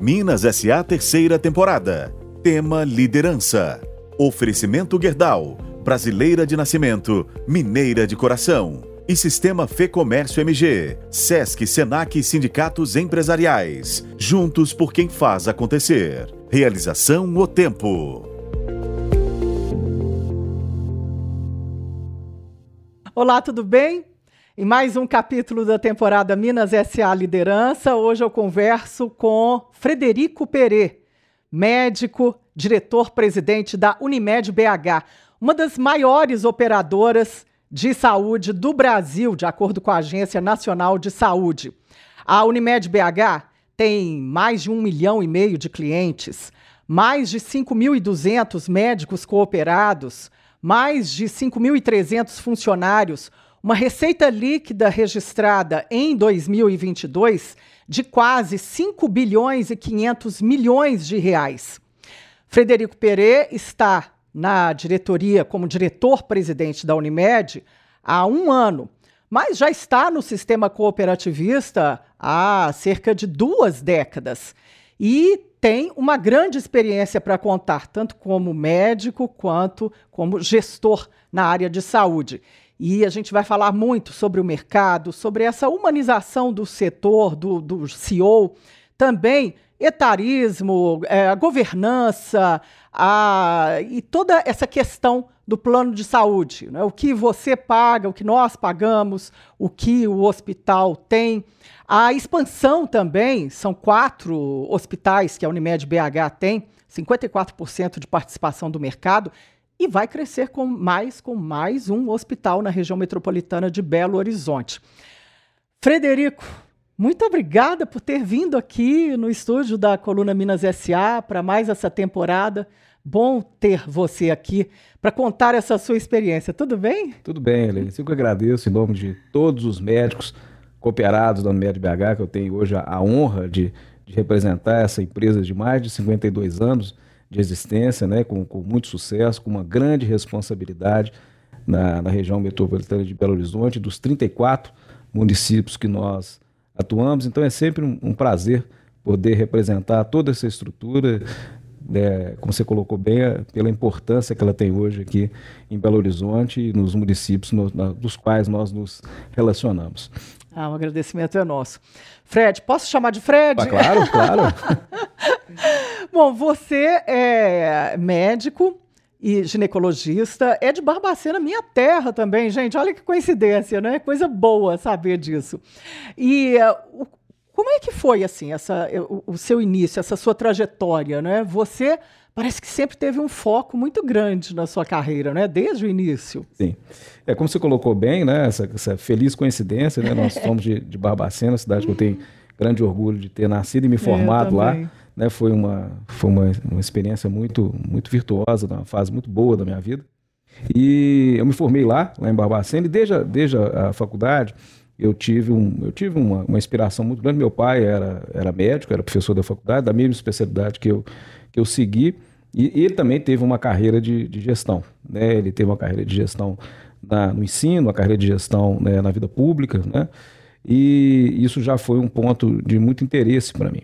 Minas SA terceira temporada. Tema liderança. Oferecimento Gerdau, brasileira de nascimento, mineira de coração. E Sistema Fê Comércio MG, Sesc, Senac e Sindicatos Empresariais. Juntos por quem faz acontecer. Realização O Tempo. Olá, tudo bem? Em mais um capítulo da temporada Minas SA Liderança, hoje eu converso com Frederico Perê, médico, diretor-presidente da Unimed BH, uma das maiores operadoras de saúde do Brasil, de acordo com a Agência Nacional de Saúde. A Unimed BH tem mais de um milhão e meio de clientes, mais de 5.200 médicos cooperados, mais de 5.300 funcionários, uma receita líquida registrada em 2022 de quase 5 bilhões e 500 milhões de reais. Frederico Perê está na diretoria como diretor-presidente da Unimed há um ano, mas já está no sistema cooperativista há cerca de duas décadas e tem uma grande experiência para contar, tanto como médico quanto como gestor na área de saúde. E a gente vai falar muito sobre o mercado, sobre essa humanização do setor, do, do CEO, também etarismo, é, a governança a, e toda essa questão do plano de saúde. Né? O que você paga, o que nós pagamos, o que o hospital tem. A expansão também, são quatro hospitais que a Unimed BH tem, 54% de participação do mercado, e vai crescer com mais com mais um hospital na região metropolitana de Belo Horizonte. Frederico, muito obrigada por ter vindo aqui no estúdio da Coluna Minas SA para mais essa temporada. Bom ter você aqui para contar essa sua experiência. Tudo bem? Tudo bem, Helene. Eu que agradeço em nome de todos os médicos cooperados da Unimed BH, que eu tenho hoje a honra de, de representar essa empresa de mais de 52 anos de existência, né, com, com muito sucesso, com uma grande responsabilidade na, na região metropolitana de Belo Horizonte, dos 34 municípios que nós atuamos. Então é sempre um, um prazer poder representar toda essa estrutura, né, como você colocou bem, pela importância que ela tem hoje aqui em Belo Horizonte e nos municípios no, na, dos quais nós nos relacionamos. Ah, o um agradecimento é nosso. Fred, posso chamar de Fred? Ah, claro, claro. Bom, você é médico e ginecologista, é de Barbacena, minha terra também, gente. Olha que coincidência, né? Coisa boa saber disso. E uh, como é que foi assim essa, o, o, seu início, essa sua trajetória, né? Você parece que sempre teve um foco muito grande na sua carreira, né? Desde o início. Sim. É como você colocou bem, né? Essa, essa feliz coincidência, né? Nós somos de, de Barbacena, cidade que eu tenho grande orgulho de ter nascido e me formado lá. Né? Foi, uma, foi uma, uma experiência muito, muito virtuosa, uma fase muito boa da minha vida. E eu me formei lá, lá em Barbacena, e desde a, desde a, faculdade eu tive, um, eu tive uma, uma inspiração muito grande. Meu pai era, era médico, era professor da faculdade, da mesma especialidade que eu, que eu segui, e, ele também teve uma carreira de, de gestão. Né? Ele teve uma carreira de gestão na, no ensino, uma carreira de gestão né, na vida pública, né? e isso já foi um ponto de muito interesse para mim.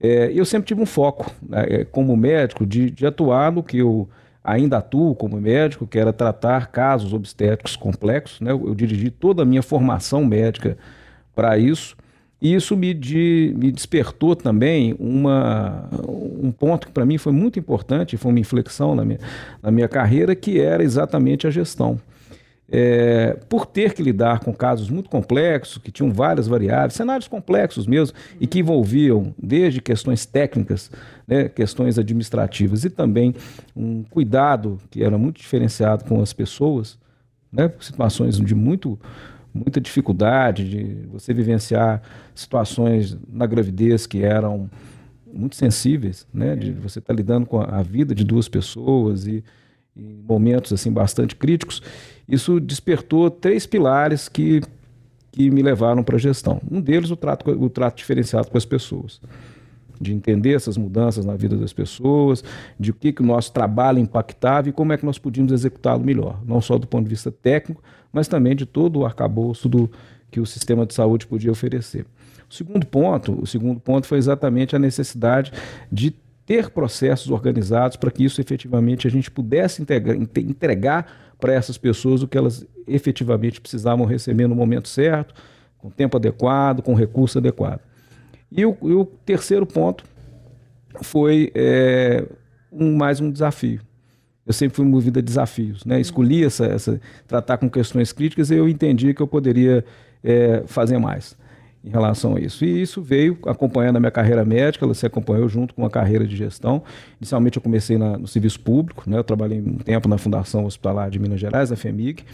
É, eu sempre tive um foco, né, é, como médico, de, de, atuar no que eu ainda atuo como médico, que era tratar casos obstétricos complexos. Né? Eu, eu dirigi toda a minha formação médica para isso. E isso me, de, me despertou também uma, um ponto que para mim foi muito importante, foi uma inflexão na minha, na minha carreira, que era exatamente a gestão. É, por ter que lidar com casos muito complexos, que tinham várias variáveis, cenários complexos mesmo, e que envolviam desde questões técnicas, né, questões administrativas e também um cuidado que era muito diferenciado com as pessoas, né, situações de muito, muita dificuldade, de você vivenciar situações na gravidez que eram muito sensíveis, né, de você estar tá lidando com a vida de duas pessoas e em momentos assim bastante críticos, isso despertou três pilares que, que me levaram para a gestão. Um deles, o trato, o trato diferenciado com as pessoas. De entender essas mudanças na vida das pessoas, de o que, que o nosso trabalho impactava e como é que nós podíamos executá-lo melhor. Não só do ponto de vista técnico, mas também de todo o arcabouço do, que o sistema de saúde podia oferecer. O segundo ponto, o segundo ponto foi exatamente a necessidade de ter processos organizados para que isso efetivamente a gente pudesse entregar para essas pessoas o que elas efetivamente precisavam receber no momento certo, com tempo adequado, com recurso adequado. E o, e o terceiro ponto foi é, um, mais um desafio. Eu sempre fui movido a desafios, né? Escolhi essa, essa, tratar com questões críticas e eu entendi que eu poderia é, fazer mais em relação a isso. E isso veio acompanhando a minha carreira médica, ela se acompanhou junto com a carreira de gestão. Inicialmente eu comecei na, no serviço público, né? eu trabalhei um tempo na Fundação Hospitalar de Minas Gerais, a FEMIG,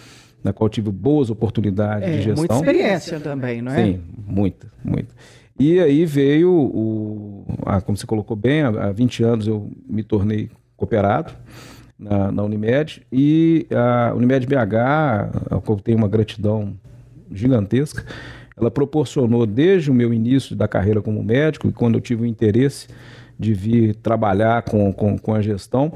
na qual tive boas oportunidades é, de gestão. Muita experiência também, não é? Sim, muita, muita. E aí veio, o, a, como você colocou bem, há, há 20 anos eu me tornei cooperado na, na Unimed. E a Unimed BH, a qual eu tenho uma gratidão gigantesca, ela proporcionou desde o meu início da carreira como médico e quando eu tive o interesse de vir trabalhar com, com, com a gestão,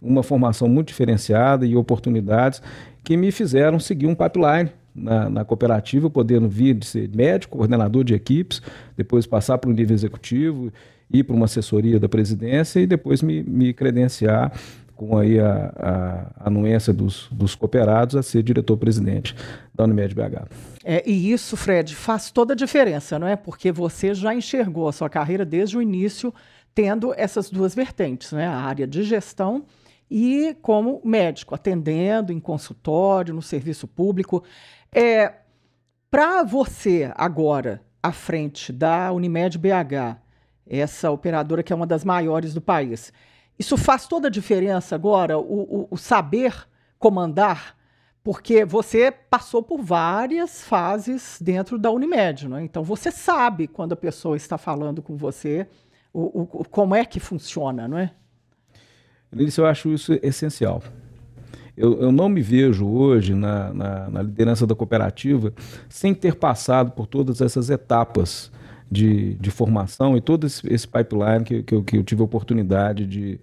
uma formação muito diferenciada e oportunidades que me fizeram seguir um pipeline na, na, cooperativa, podendo vir de ser médico, coordenador de equipes, depois passar para o nível executivo, ir para uma assessoria da presidência e depois me, me credenciar com aí a, a, anuência dos, dos cooperados a ser diretor-presidente da Unimed BH. É, e isso, Fred, faz toda a diferença, não é? Porque você já enxergou a sua carreira desde o início tendo essas duas vertentes, né? A área de gestão e como médico, atendendo em consultório, no serviço público. É, Para você, agora, à frente da Unimed BH, essa operadora que é uma das maiores do país, isso faz toda a diferença agora, o, o, o saber comandar, porque você passou por várias fases dentro da Unimed, é? então você sabe quando a pessoa está falando com você, o, o, como é que funciona, não é? Lídice, eu acho isso essencial. Eu, eu, não me vejo hoje na, na, na, liderança da cooperativa sem ter passado por todas essas etapas de, de formação e todo esse, esse pipeline que, que, eu, que eu tive a oportunidade de,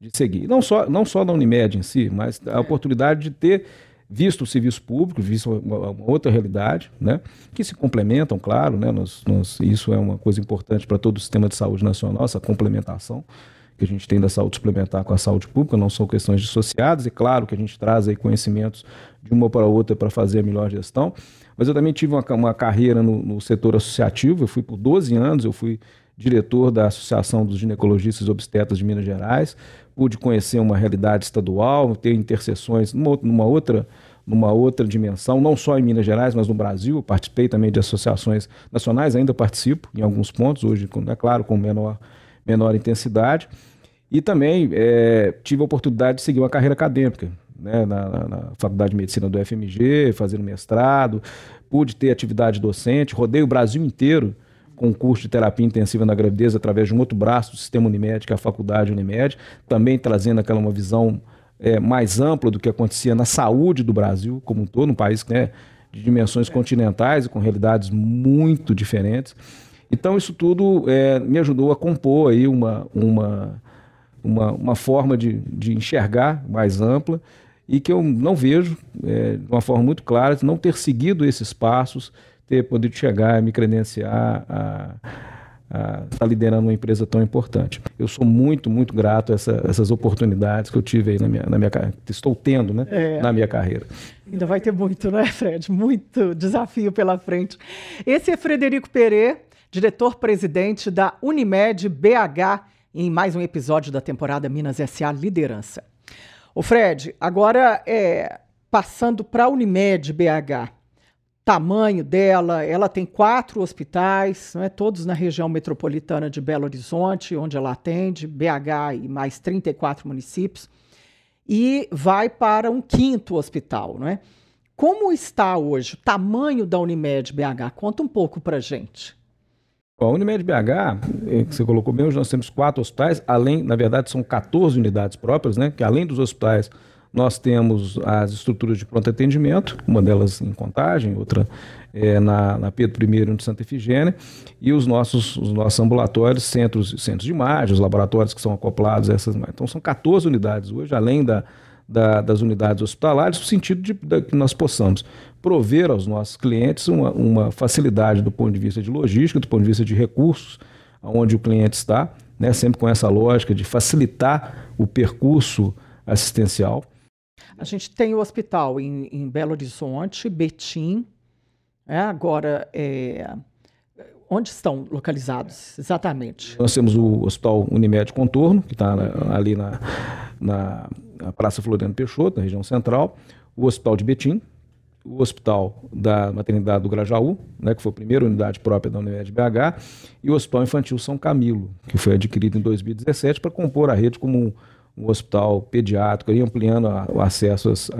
de seguir. Não só, não só na Unimed em si, mas a oportunidade de ter visto o serviço público, visto uma, uma outra realidade, né, que se complementam, claro, né, nós, nós, isso é uma coisa importante para todo o sistema de saúde nacional, essa complementação que a gente tem da saúde suplementar com a saúde pública, não são questões dissociadas, e claro que a gente traz aí conhecimentos de uma para outra para fazer a melhor gestão, mas eu também tive uma, uma carreira no, no, setor associativo, eu fui por 12 anos, eu fui diretor da Associação dos Ginecologistas e Obstetras de Minas Gerais, pude conhecer uma realidade estadual, ter interseções numa, numa outra numa outra dimensão, não só em Minas Gerais, mas no Brasil. Eu participei também de associações nacionais, ainda participo em alguns pontos, hoje, é claro, com menor, menor intensidade. E também é, tive a oportunidade de seguir uma carreira acadêmica né, na, na, Faculdade de Medicina do FMG, fazendo mestrado, pude ter atividade docente, rodei o Brasil inteiro com curso de terapia intensiva na gravidez através de um outro braço do sistema Unimed, que é a Faculdade Unimed, também trazendo aquela uma visão é, mais ampla do que acontecia na saúde do Brasil como um todo, um país né, de dimensões continentais e com realidades muito diferentes. Então isso tudo é, me ajudou a compor aí uma, uma, uma, uma forma de, de enxergar mais ampla e que eu não vejo é, de uma forma muito clara não ter seguido esses passos, ter podido chegar e me credenciar a estar tá liderando uma empresa tão importante. Eu sou muito, muito grato a essa, essas oportunidades que eu tive aí na minha, na minha estou tendo né, é. na minha carreira. Ainda vai ter muito, né, Fred? Muito desafio pela frente. Esse é Frederico Perê, diretor-presidente da Unimed BH, em mais um episódio da temporada Minas SA Liderança. O Fred, agora é, passando para a Unimed BH, tamanho dela, ela tem quatro hospitais, não é, todos na região metropolitana de Belo Horizonte, onde ela atende, BH e mais 34 municípios, e vai para um quinto hospital, não é? Como está hoje o tamanho da Unimed BH? Conta um pouco para gente. A Unimed BH, eh, que você colocou bem, hoje nós temos quatro hospitais, além, na verdade, são 14 unidades próprias, né? Que além dos hospitais, nós temos as estruturas de pronto atendimento, uma delas em Contagem, outra é, na, na, Pedro I de Santa Efigênia, e os nossos, os nossos ambulatórios, centros, centros de imagem, os laboratórios que são acoplados a essas. Então são 14 unidades hoje, além da, da, das unidades hospitalares, no sentido de, de, que nós possamos prover aos nossos clientes uma, uma, facilidade do ponto de vista de logística, do ponto de vista de recursos, onde o cliente está, né, sempre com essa lógica de facilitar o percurso assistencial. A gente tem o hospital em, em Belo Horizonte, Betim, é, agora, é, onde estão localizados exatamente? Nós temos o Hospital Unimed Contorno, que está ali na, na, na, Praça Floriano Peixoto, na região central, o Hospital de Betim, o Hospital da Maternidade do Grajaú, né, que foi a primeira unidade própria da Unimed BH, e o Hospital Infantil São Camilo, que foi adquirido em 2017 para compor a rede como um um hospital pediátrico, e ampliando a, o acesso às,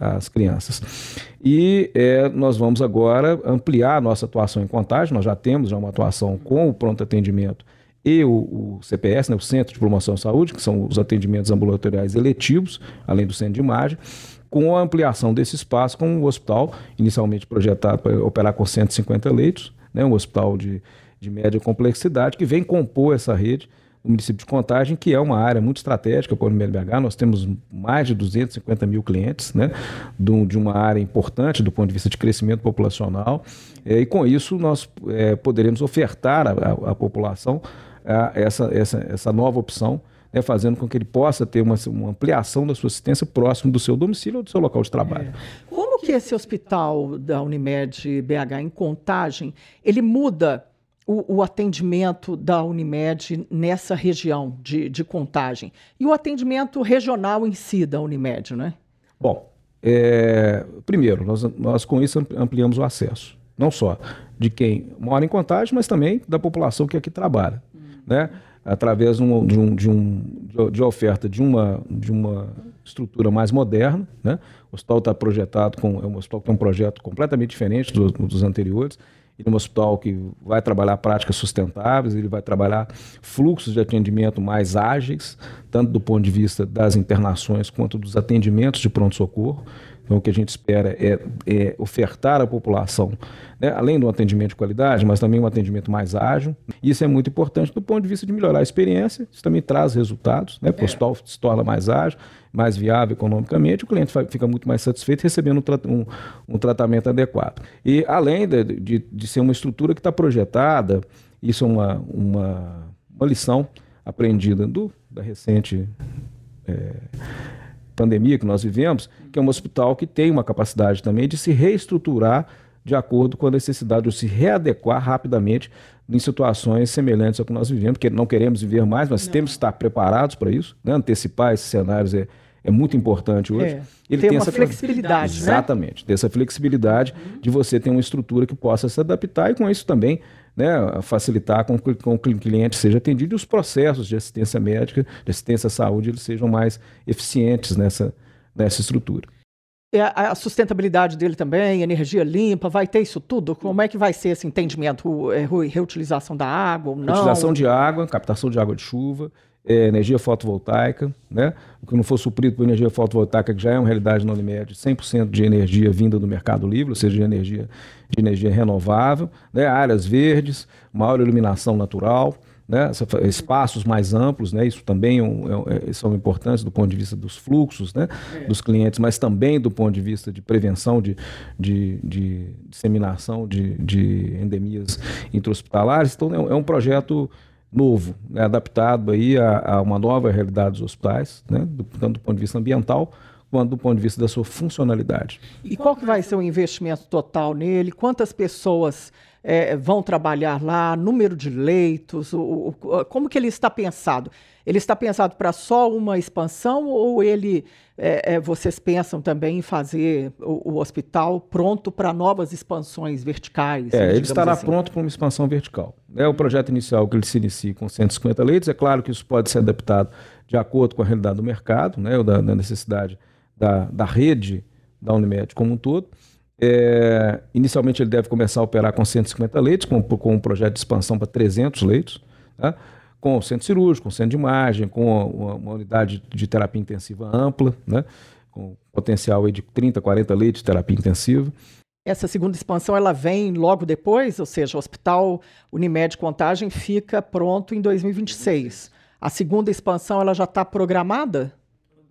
às crianças. E é, nós vamos agora ampliar a nossa atuação em contagem, nós já temos já uma atuação com o pronto atendimento e o, o CPS, né, o Centro de Promoção à Saúde, que são os atendimentos ambulatoriais eletivos, além do centro de imagem, com a ampliação desse espaço com o hospital, inicialmente projetado para operar com 150 leitos, né, um hospital de, de média complexidade, que vem compor essa rede o município de Contagem, que é uma área muito estratégica para o MLBH. Nós temos mais de 250 mil clientes, né, de uma área importante do ponto de vista de crescimento populacional. É, e com isso nós é, poderemos ofertar à, população essa, essa, essa nova opção, né, fazendo com que ele possa ter uma, uma, ampliação da sua assistência próximo do seu domicílio ou do seu local de trabalho. É. Como que esse hospital da Unimed BH em Contagem, ele muda o, o, atendimento da Unimed nessa região de, de, contagem e o atendimento regional em si da Unimed, né? Bom, é, primeiro, nós, nós com isso ampliamos o acesso, não só de quem mora em contagem, mas também da população que aqui trabalha. Né? Através de, um, de, um, de, um, de oferta de uma, de uma estrutura mais moderna, né? O hospital está projetado com é um hospital que tem um projeto completamente diferente dos, dos anteriores ele é um hospital que vai trabalhar práticas sustentáveis, ele vai trabalhar fluxos de atendimento mais ágeis, tanto do ponto de vista das internações quanto dos atendimentos de pronto-socorro. Então, o que a gente espera é, é ofertar à população, né, além do atendimento de qualidade, mas também um atendimento mais ágil. Isso é muito importante do ponto de vista de melhorar a experiência, isso também traz resultados, né, o hospital se torna mais ágil, mais viável economicamente, o cliente fica muito mais satisfeito recebendo um, um, um tratamento adequado. E além de, de, de ser uma estrutura que está projetada, isso é uma, uma, uma lição aprendida do, da recente. É, pandemia que nós vivemos, que é um hospital que tem uma capacidade também de se reestruturar de acordo com a necessidade, ou se readequar rapidamente em situações semelhantes ao que nós vivemos, porque não queremos viver mais, mas não. temos que estar preparados para isso, né? antecipar esses cenários é, é muito importante hoje. É. Ele tem, tem essa flexibilidade. Né? Exatamente, né? dessa flexibilidade uhum. de você ter uma estrutura que possa se adaptar e com isso também né, facilitar com, com que o cliente seja atendido e os processos de assistência médica, de assistência à saúde, eles sejam mais eficientes nessa, nessa estrutura. É a sustentabilidade dele também, energia limpa, vai ter isso tudo? Como é que vai ser esse entendimento? É, reutilização da água ou não? Utilização de água, captação de água de chuva, é, energia fotovoltaica, né? O que não for suprido por energia fotovoltaica, que já é uma realidade na Unimed, 100% de energia vinda do mercado livre, ou seja, de energia, de energia renovável, né? áreas verdes, maior iluminação natural, né? espaços mais amplos, né? isso também é é, é, são importantes do ponto de vista dos fluxos né? dos clientes, mas também do ponto de vista de prevenção de, de, de disseminação de, de endemias intra-hospitalares. Então, é um projeto novo, né, adaptado aí a, a, uma nova realidade dos hospitais, né, do, tanto do ponto de vista ambiental quanto do ponto de vista da sua funcionalidade. E qual que vai ser o investimento total nele? Quantas pessoas é, vão trabalhar lá? Número de leitos? O, o, como que ele está pensado? Ele está pensado para só uma expansão ou ele é, é, vocês pensam também em fazer o, o hospital pronto para novas expansões verticais? É, ele estará assim. pronto para uma expansão vertical. É o projeto inicial que ele se inicia com 150 leitos. É claro que isso pode ser adaptado de acordo com a realidade do mercado, né, ou da, da necessidade da, da rede da Unimed como um todo. É, inicialmente ele deve começar a operar com 150 leitos, com, com um projeto de expansão para 300 leitos. Tá? com o centro cirúrgico, com o centro de imagem, com uma, uma unidade de terapia intensiva ampla, né? com potencial de 30, 40 leitos de terapia intensiva. Essa segunda expansão ela vem logo depois, ou seja, o Hospital Unimed Contagem fica pronto em 2026. A segunda expansão ela já está programada?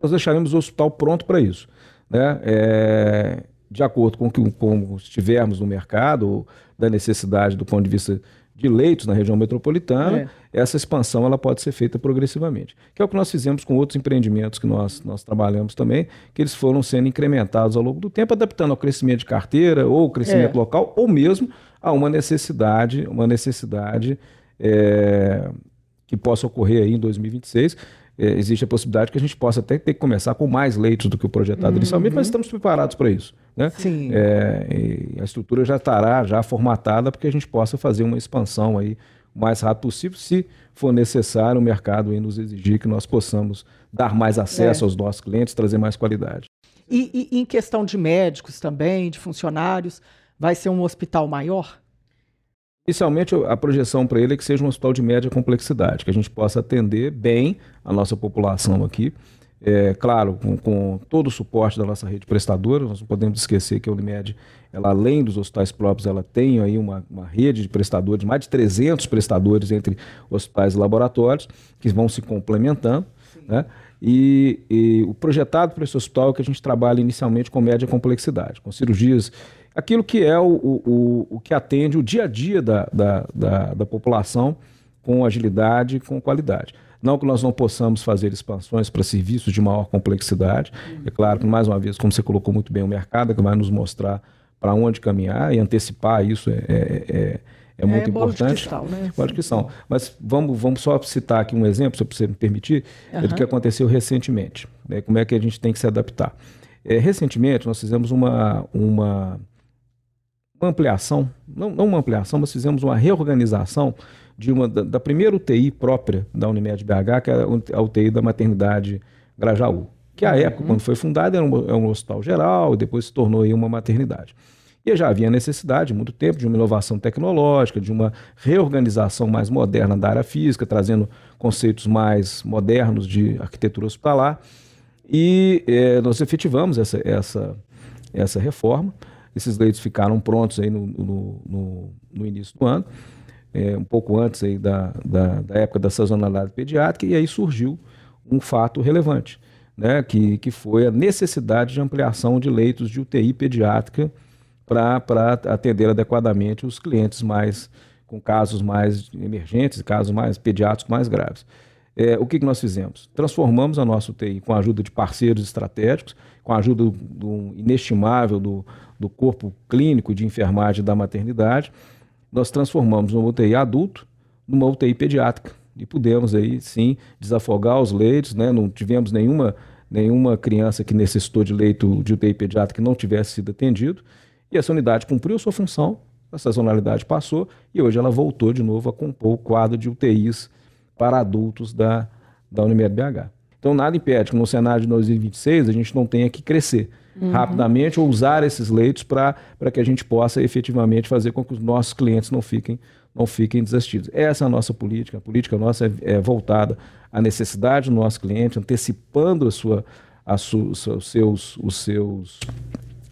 Nós deixaremos o hospital pronto para isso. Né? É, de acordo com o que com estivermos no mercado, da necessidade do ponto de vista de leitos na região metropolitana, é. essa expansão ela pode ser feita progressivamente. Que é o que nós fizemos com outros empreendimentos que nós, nós trabalhamos também, que eles foram sendo incrementados ao longo do tempo, adaptando ao crescimento de carteira ou crescimento é. local, ou mesmo a uma necessidade, uma necessidade é, que possa ocorrer aí em 2026 é, existe a possibilidade que a gente possa até ter que começar com mais leitos do que o projetado uhum. inicialmente, mas estamos preparados para isso. Né? Sim. É, a estrutura já estará já formatada para que a gente possa fazer uma expansão aí o mais rápido possível, se for necessário o mercado nos exigir que nós possamos dar mais acesso é. aos nossos clientes, trazer mais qualidade. E, e em questão de médicos também, de funcionários, vai ser um hospital maior? Inicialmente, a projeção para ele é que seja um hospital de média complexidade, que a gente possa atender bem a nossa população aqui. É, claro, com, com, todo o suporte da nossa rede prestadora, nós não podemos esquecer que a Unimed, ela, além dos hospitais próprios, ela tem aí uma, uma rede de prestadores, mais de 300 prestadores entre hospitais e laboratórios, que vão se complementando. Né? E, e, o projetado para esse hospital é que a gente trabalha inicialmente com média complexidade, com cirurgias aquilo que é o, o, o que atende o dia a dia da, da, da, da população com agilidade e com qualidade. Não que nós não possamos fazer expansões para serviços de maior complexidade. É claro que, mais uma vez, como você colocou muito bem, o mercado é que vai nos mostrar para onde caminhar e antecipar isso é, é, é, é muito é, importante. Cristal, né? Bola de cristal. Mas vamos, vamos só citar aqui um exemplo, se você me permitir, uhum. é do que aconteceu recentemente. Né? Como é que a gente tem que se adaptar. É, recentemente, nós fizemos uma, uma uma ampliação, não, não uma ampliação, mas fizemos uma reorganização de uma, da, da primeira UTI própria da Unimed BH, que é a UTI da maternidade Grajaú. Que à uhum. época, quando foi fundada, era um, era um hospital geral e depois se tornou aí uma maternidade. E já havia necessidade, muito tempo, de uma inovação tecnológica, de uma reorganização mais moderna da área física, trazendo conceitos mais modernos de arquitetura hospitalar. E eh, nós efetivamos essa, essa, essa reforma. Esses leitos ficaram prontos aí no, no, no, no início do ano, é, um pouco antes aí da, da, da, época da sazonalidade pediátrica, e aí surgiu um fato relevante, né, que, que foi a necessidade de ampliação de leitos de UTI pediátrica para atender adequadamente os clientes mais com casos mais emergentes, casos mais pediátricos mais graves. É, o que, que nós fizemos? Transformamos a nossa UTI com a ajuda de parceiros estratégicos, com a ajuda do, do inestimável do, do corpo clínico de enfermagem da maternidade, nós transformamos uma UTI adulto numa UTI pediátrica. E pudemos aí sim desafogar os leitos, né? não tivemos nenhuma, nenhuma criança que necessitou de leito de UTI pediátrica que não tivesse sido atendido. E essa unidade cumpriu sua função, a sazonalidade passou e hoje ela voltou de novo a compor o quadro de UTIs para adultos da, da Unimed BH. Então nada impede que no cenário de 2026 a gente não tenha que crescer uhum. rapidamente ou usar esses leitos para que a gente possa efetivamente fazer com que os nossos clientes não fiquem, não fiquem desassistidos. Essa é a nossa política. A política nossa é, é voltada à necessidade do nosso cliente, antecipando a sua, a su, os seus, os seus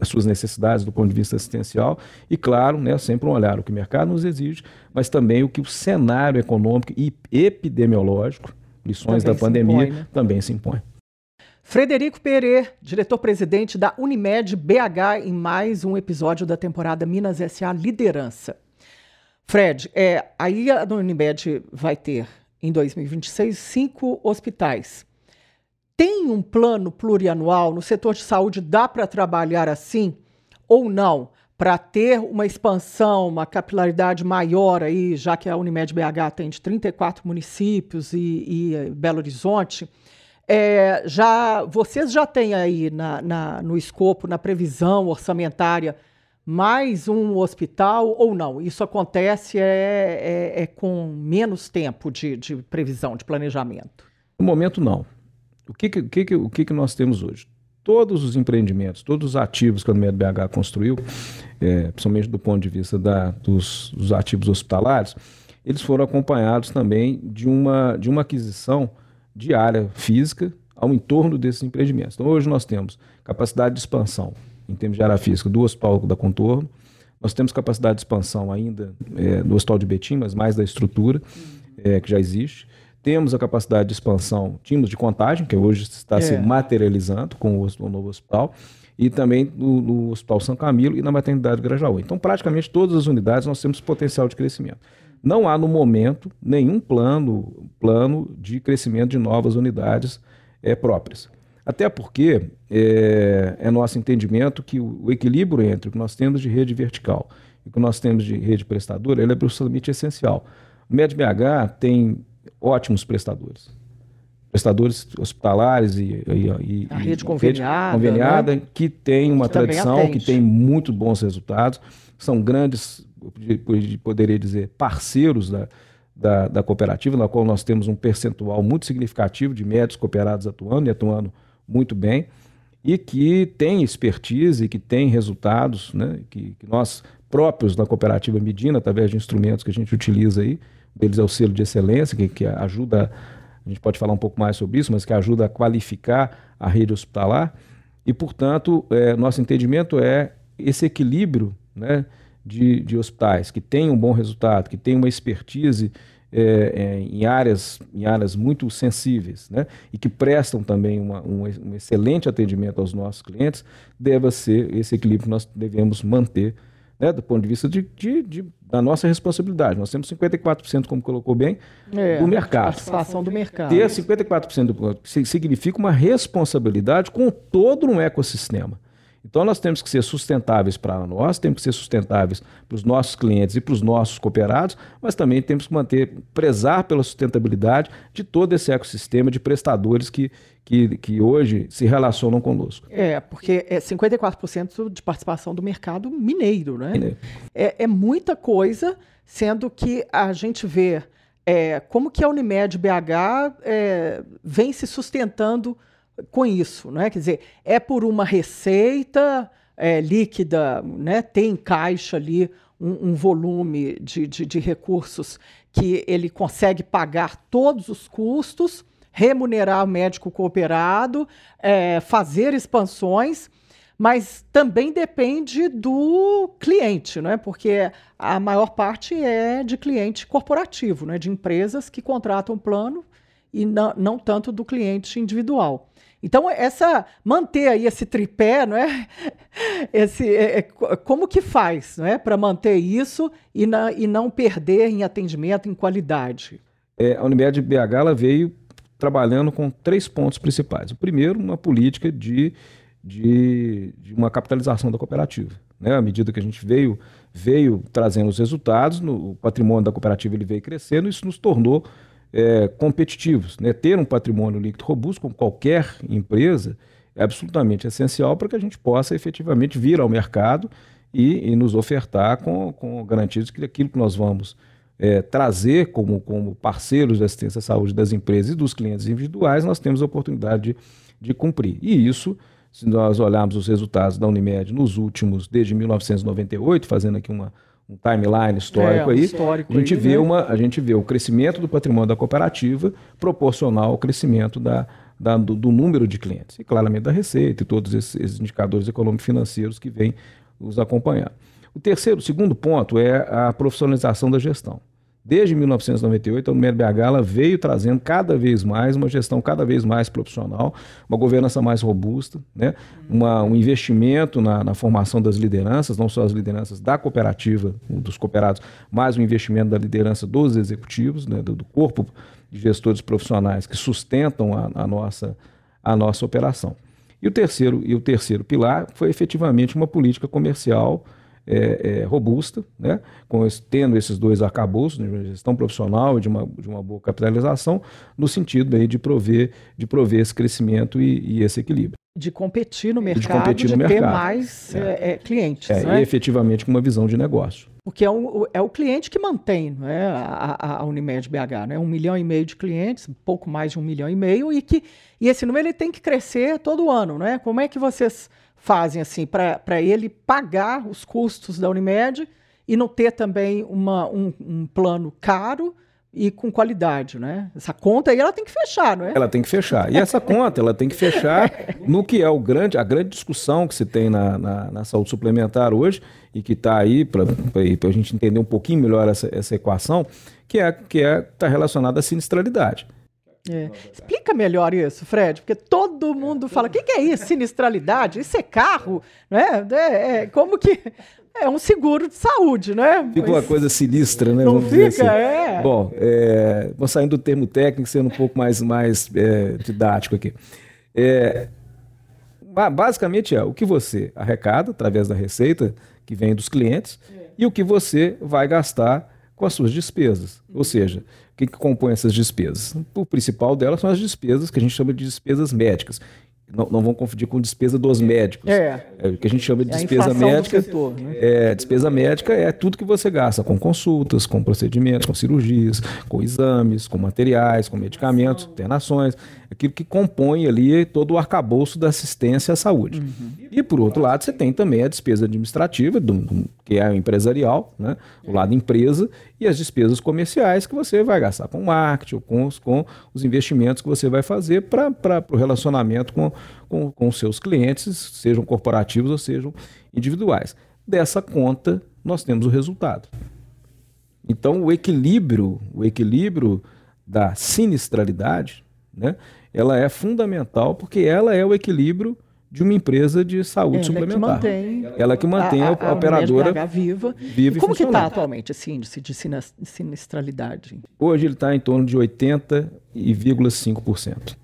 as suas necessidades do ponto de vista assistencial e, claro, né, sempre um olhar o que o mercado nos exige, mas também o que o cenário econômico e epidemiológico, lições também da pandemia, impõe, né? também se impõe. Frederico Pereira, diretor-presidente da Unimed BH, em mais um episódio da temporada Minas SA Liderança. Fred, é, aí a Unimed vai ter, em 2026, cinco hospitais. Tem um plano plurianual no setor de saúde? Dá para trabalhar assim ou não? Para ter uma expansão, uma capilaridade maior aí, já que a Unimed BH tem de 34 municípios e, e eh, Belo Horizonte, é, já vocês já têm aí na, na, no escopo, na previsão orçamentária, mais um hospital ou não? Isso acontece é, é, é com menos tempo de, de, previsão, de planejamento? No momento, não. O que, que, que, o que, que nós temos hoje? Todos os empreendimentos, todos os ativos que a BH construiu, é, principalmente do ponto de vista da, dos, dos ativos hospitalares, eles foram acompanhados também de uma, de uma aquisição de área física ao entorno desses empreendimentos. Então, hoje nós temos capacidade de expansão em termos de área física do Hospital da Contorno, nós temos capacidade de expansão ainda é, do Hospital de Betim, mas mais da estrutura é, que já existe. Temos a capacidade de expansão, tínhamos de contagem, que hoje está é. se materializando com o, o novo hospital, e também no, no, Hospital São Camilo e na Maternidade Grajaú. Então, praticamente todas as unidades nós temos potencial de crescimento. Não há, no momento, nenhum plano, plano de crescimento de novas unidades é, próprias. Até porque é, é, nosso entendimento que o, o, equilíbrio entre o que nós temos de rede vertical e o que nós temos de rede prestadora ele é absolutamente essencial. O MedBH tem ótimos prestadores. Prestadores hospitalares e, e, e a rede conveniada, rede conveniada né? que tem uma que tradição, que tem muito bons resultados, são grandes, poderia dizer, parceiros da, da, da, cooperativa, na qual nós temos um percentual muito significativo de médicos cooperados atuando e atuando muito bem, e que tem expertise, que tem resultados, né, que, que nós próprios da cooperativa Medina, através de instrumentos que a gente utiliza aí, deles é o selo de excelência, que, que ajuda, a gente pode falar um pouco mais sobre isso, mas que ajuda a qualificar a rede hospitalar. E, portanto, é, nosso entendimento é esse equilíbrio né, de, de hospitais que têm um bom resultado, que têm uma expertise é, é, em, áreas, em áreas muito sensíveis né, e que prestam também uma, um, um excelente atendimento aos nossos clientes, deve ser esse equilíbrio que nós devemos manter né, do ponto de vista de, de, de, da nossa responsabilidade. Nós temos 54%, como colocou bem, é, do mercado. Participação do mercado. Ter 54% do, significa uma responsabilidade com todo um ecossistema. Então nós temos que ser sustentáveis para nós, temos que ser sustentáveis para os nossos clientes e para os nossos cooperados, mas também temos que manter, prezar pela sustentabilidade de todo esse ecossistema de prestadores que, que, que hoje se relacionam conosco. É, porque é 54% de participação do mercado mineiro, né? Mineiro. É, é muita coisa, sendo que a gente vê é, como que a Unimed BH é, vem se sustentando com isso, né? Quer dizer, é por uma receita é, líquida, né? Tem caixa ali um, um volume de, de, de recursos que ele consegue pagar todos os custos, remunerar o médico cooperado, é, fazer expansões, mas também depende do cliente, né? porque a maior parte é de cliente corporativo, né? de empresas que contratam plano e não, não tanto do cliente individual. Então, essa manter aí esse tripé, não é? Esse, é, é como que faz não é? para manter isso e, na, e não perder em atendimento, em qualidade? É, a Unimed BH ela veio trabalhando com três pontos principais. O primeiro, uma política de, de, de uma capitalização da cooperativa. Né? À medida que a gente veio, veio trazendo os resultados, no, o patrimônio da cooperativa ele veio crescendo, isso nos tornou é, competitivos. Né? Ter um patrimônio líquido robusto, como qualquer empresa, é absolutamente essencial para que a gente possa efetivamente vir ao mercado e, e nos ofertar com, com garantias que aquilo que nós vamos é, trazer como, como parceiros de assistência à saúde das empresas e dos clientes individuais, nós temos a oportunidade de, de cumprir. E isso, se nós olharmos os resultados da Unimed nos últimos, desde 1998, fazendo aqui uma, um timeline histórico é, aí, histórico a gente aí, vê né? uma, a gente vê o crescimento do patrimônio da cooperativa proporcional ao crescimento da, da do, do, número de clientes e claramente da receita e todos esses, esses indicadores econômicos financeiros que vêm os acompanhar. O terceiro, o segundo ponto é a profissionalização da gestão. Desde 1998, a Unimed BH veio trazendo cada vez mais uma gestão cada vez mais profissional, uma governança mais robusta, né? Uma, um investimento na, na, formação das lideranças, não só as lideranças da cooperativa, dos cooperados, mas o investimento da liderança dos executivos, né? do, do, corpo de gestores profissionais que sustentam a, a, nossa, a nossa operação. E o terceiro, e o terceiro pilar foi efetivamente uma política comercial é, é, robusta, né? Com tendo esses dois arcabouços, de uma gestão profissional e de uma, de uma boa capitalização, no sentido aí de prover, de prover esse crescimento e, e esse equilíbrio. De competir no mercado, de, competir no de mercado. ter mais é. é, é clientes. É, né? E efetivamente com uma visão de negócio. Porque é o, é o cliente que mantém né, a, a Unimed BH, né? um milhão e meio de clientes, pouco mais de um milhão e meio, e, que, e esse número ele tem que crescer todo ano. Né? Como é que vocês fazem assim para ele pagar os custos da Unimed e não ter também uma, um, um plano caro e com qualidade, né? Essa conta aí ela tem que fechar, não é? Ela tem que fechar. E essa conta ela tem que fechar no que é o grande, a grande discussão que se tem na, na, na saúde suplementar hoje e que está aí para a gente entender um pouquinho melhor essa, essa equação, que é que é está relacionada à sinistralidade. É. Explica melhor isso, Fred, porque todo mundo fala: o que, que, é isso? Sinistralidade? Isso é carro? Né? É, é, como que. É um seguro de saúde, né? Fica uma coisa sinistra, né? Não fica, assim. é. Bom, é, vou saindo do termo técnico, sendo um pouco mais, mais é, didático aqui. É, basicamente é o que você arrecada através da receita que vem dos clientes é. e o que você vai gastar com as suas despesas. Ou seja, o que, que compõe essas despesas? O principal delas são as despesas que a gente chama de despesas médicas, não, não vão confundir com despesa dos médicos. É. é o que a gente chama de é despesa médica. Setor, né? É, despesa médica é tudo que você gasta com consultas, com procedimentos, com cirurgias, com exames, com materiais, com medicamentos, internações, aquilo que compõe ali todo o arcabouço da assistência à saúde. Uhum. E por outro lado, você tem também a despesa administrativa, do, do, que é o empresarial, né? o lado empresa, e as despesas comerciais que você vai gastar com marketing com os, com os investimentos que você vai fazer para o relacionamento com, com, com seus clientes, sejam corporativos ou sejam individuais. Dessa conta, nós temos o resultado. Então, o equilíbrio, o equilíbrio da sinistralidade, né, ela é fundamental porque ela é o equilíbrio de uma empresa de saúde ela suplementar. Que mantém ela que mantém a, a, a operadora viva. viva como que está atualmente esse índice de sinistralidade? Hoje ele está em torno de 80,5%,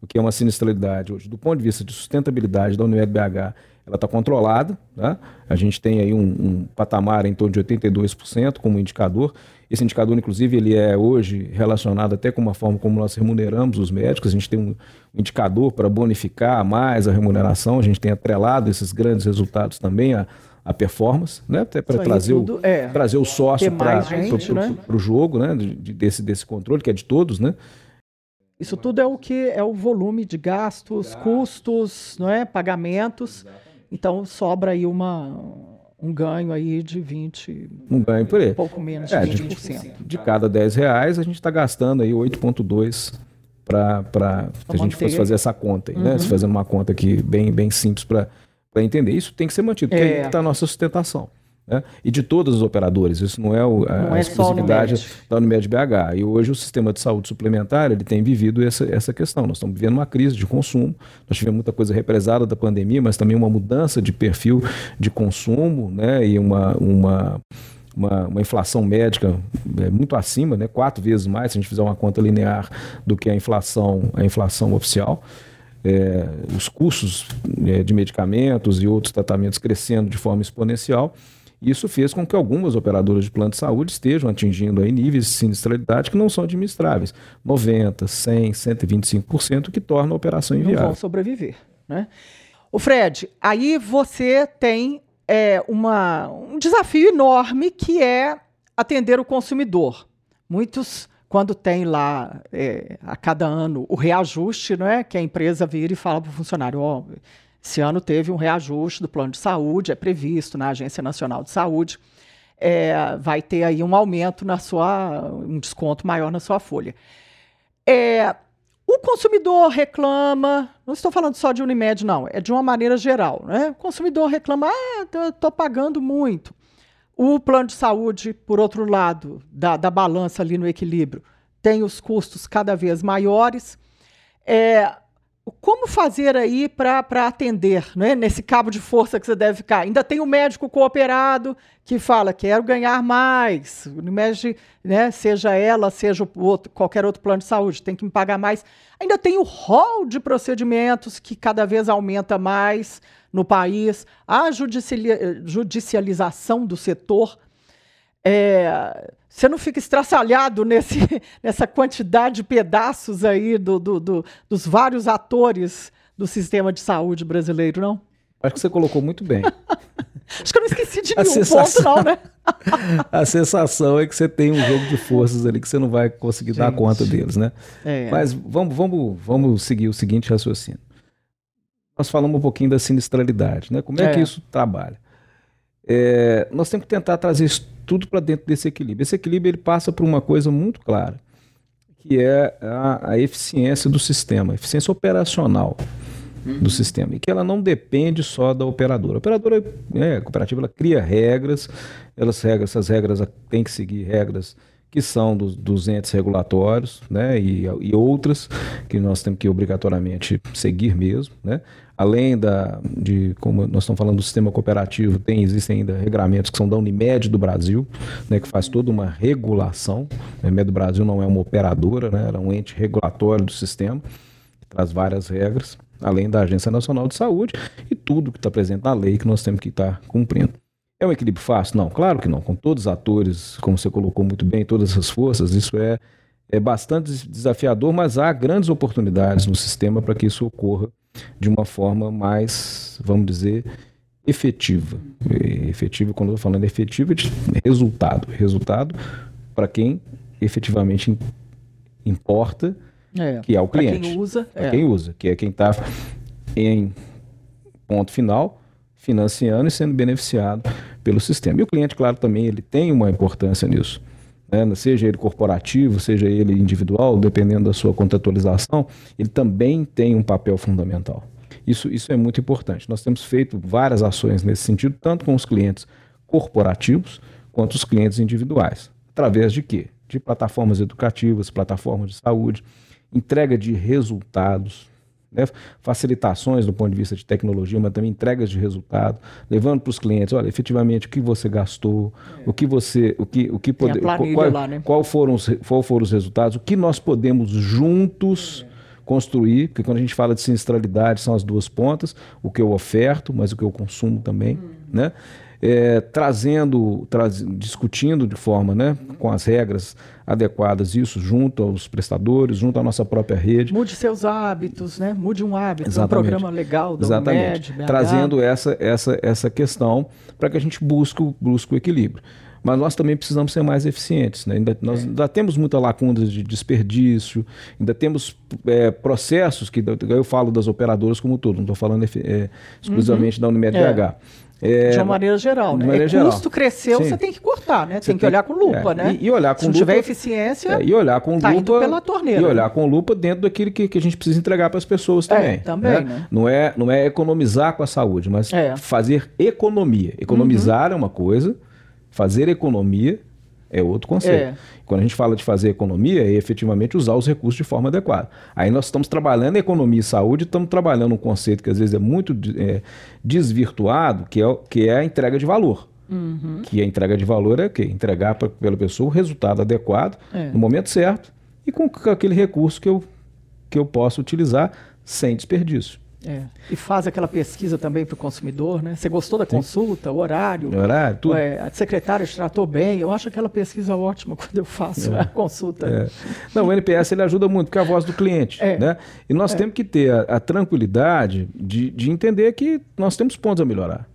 o que é uma sinistralidade hoje. Do ponto de vista de sustentabilidade da Unimed BH, ela está controlada. Tá? A gente tem aí um, um patamar em torno de 82% como indicador. Esse indicador, inclusive, ele é hoje relacionado até com uma forma como nós remuneramos os médicos. A gente tem um indicador para bonificar mais a remuneração. A gente tem atrelado esses grandes resultados também a, a performance, né? Até para trazer, o, é, trazer o sócio para né? o jogo, né? De, desse, desse controle, que é de todos, né? Isso tudo é o que é o volume de gastos, custos, não é? pagamentos. Então sobra aí uma, um ganho aí de 20. Um ganho por aí. Um pouco menos de é, 20%. De, de cada 10 reais, a gente está gastando aí 8,2 para a gente fosse fazer essa conta, aí, né? uhum. né? Se fazendo uma conta aqui bem, bem simples para entender. Isso tem que ser mantido, porque é. aí está a nossa sustentação né? e de todos os operadores. Isso não é o, a, não é exclusividade da Unimed BH. E hoje o sistema de saúde suplementar ele tem vivido essa, essa questão. Nós estamos vivendo uma crise de consumo. Nós tivemos muita coisa represada da pandemia, mas também uma mudança de perfil de consumo né? e uma, uma uma, uma, inflação médica é, muito acima, né? quatro vezes mais, se a gente fizer uma conta linear do que a inflação, a inflação oficial. É, os custos é, de medicamentos e outros tratamentos crescendo de forma exponencial. Isso fez com que algumas operadoras de plano de saúde estejam atingindo aí níveis de sinistralidade que não são administráveis. 90%, 100%, 125%, que torna a operação inviável. Não vão sobreviver. Né? O Fred, aí você tem é, uma, um desafio enorme que é atender o consumidor. Muitos, quando tem lá é, a cada ano o reajuste, não é? que a empresa vira e fala para o funcionário, ó, oh, esse ano teve um reajuste do plano de saúde, é previsto na Agência Nacional de Saúde. É, vai ter aí um aumento na sua, um desconto maior na sua folha. É, o consumidor reclama, não estou falando só de Unimed, não, é de uma maneira geral. Né? O consumidor reclama, ah, estou pagando muito. O plano de saúde, por outro lado, da, da balança ali no equilíbrio, tem os custos cada vez maiores. É, como fazer aí para atender, né? nesse cabo de força que você deve ficar? Ainda tem o médico cooperado que fala, quero ganhar mais, Unimed, né, seja ela, seja outro, qualquer outro plano de saúde, tem que me pagar mais. Ainda tem o rol de procedimentos que cada vez aumenta mais no país, a judicialização do setor. É, você não fica estraçalhado nesse, nessa quantidade de pedaços aí do, do, do, dos vários atores do sistema de saúde brasileiro, não? Acho que você colocou muito bem. Acho que eu não esqueci de nenhum sensação, ponto, não, né? a sensação é que você tem um jogo de forças ali que você não vai conseguir Gente, dar conta deles, né? É. Mas vamos, vamos, vamos seguir o seguinte raciocínio. Nós falamos um pouquinho da sinistralidade, né? Como é, é. que isso trabalha? É, nós temos que tentar trazer tudo para dentro desse equilíbrio. Esse equilíbrio ele passa por uma coisa muito clara, que é a, a eficiência do sistema, a eficiência operacional uhum. do sistema, e que ela não depende só da operadora. A operadora, é, a cooperativa, ela cria regras, elas regras, essas regras têm que seguir regras que são dos, dos entes regulatórios, né, e, e, outras que nós temos que obrigatoriamente seguir mesmo, né, além da, de, como nós estamos falando do sistema cooperativo, tem, existem ainda regramentos que são da Unimed do Brasil, né, que faz toda uma regulação, a Unimed do Brasil não é uma operadora, né, ela é um ente regulatório do sistema, que traz várias regras, além da Agência Nacional de Saúde e tudo que está presente na lei que nós temos que estar tá cumprindo. É um equilíbrio fácil? Não, claro que não. Com todos os atores, como você colocou muito bem, todas essas forças, isso é, é bastante desafiador, mas há grandes oportunidades no sistema para que isso ocorra de uma forma mais, vamos dizer, efetiva. E efetiva, quando eu estou falando efetiva, é de resultado. Resultado para quem efetivamente importa, é, que é o cliente. Para quem usa. Para é. quem usa, que é quem está em ponto final financiando e sendo beneficiado pelo sistema. E o cliente, claro, também ele tem uma importância nisso. Né? Seja ele corporativo, seja ele individual, dependendo da sua contratualização, ele também tem um papel fundamental. Isso, isso é muito importante. Nós temos feito várias ações nesse sentido, tanto com os clientes corporativos quanto os clientes individuais. Através de quê? De plataformas educativas, plataformas de saúde, entrega de resultados, né? facilitações do ponto de vista de tecnologia, mas também entregas de resultado, levando para os clientes, olha, efetivamente o que você gastou, é. o que você, o que, o que pode, qual, lá, né? qual, foram os, qual foram os resultados, o que nós podemos juntos é. construir, porque quando a gente fala de sinistralidade são as duas pontas, o que eu oferto, mas o que eu consumo também, hum. né? É, trazendo, traz, discutindo de forma, né, com as regras adequadas isso junto aos prestadores, junto à nossa própria rede. Mude seus hábitos, né? Mude um hábito, Exatamente. um programa legal da Exatamente. Trazendo essa, essa, essa questão para que a gente busque, busque o equilíbrio mas nós também precisamos ser mais eficientes. Né? Ainda, nós é. ainda temos muita lacuna de desperdício, ainda temos é, processos que eu falo das operadoras como todo, não estou falando é, exclusivamente uhum. da Unimed é. BH. É, de uma maneira geral, né? Maneira é geral. custo cresceu, Sim. você tem que cortar, né? Você tem que olhar com lupa, é, né? E, e, olhar com Se lupa, tiver eficiência, é, e olhar com tá lupa pela torneira. E olhar né? com lupa dentro daquilo que, que a gente precisa entregar para as pessoas também. É, também, né? né? Não é não é economizar com a saúde, mas é. fazer economia. Economizar uhum. é uma coisa, fazer economia é outro conceito. É. Quando a gente fala de fazer economia, é efetivamente usar os recursos de forma adequada. Aí nós estamos trabalhando em economia e saúde, estamos trabalhando um conceito que às vezes é muito é, desvirtuado, que é, que é a entrega de valor. Uhum. Que a entrega de valor é o quê? Entregar para pela pessoa o resultado adequado, é. no momento certo, e com aquele recurso que eu, que eu posso utilizar sem desperdício. É. E faz aquela pesquisa também para o consumidor, né? Você gostou da Sim. consulta, o horário? O horário, tudo. É, a secretária te tratou bem. Eu acho aquela pesquisa ótima quando eu faço é. a consulta. É. Não, o NPS ele ajuda muito, porque é a voz do cliente. É. Né? E nós é. temos que ter a, a tranquilidade de, de, entender que nós temos pontos a melhorar.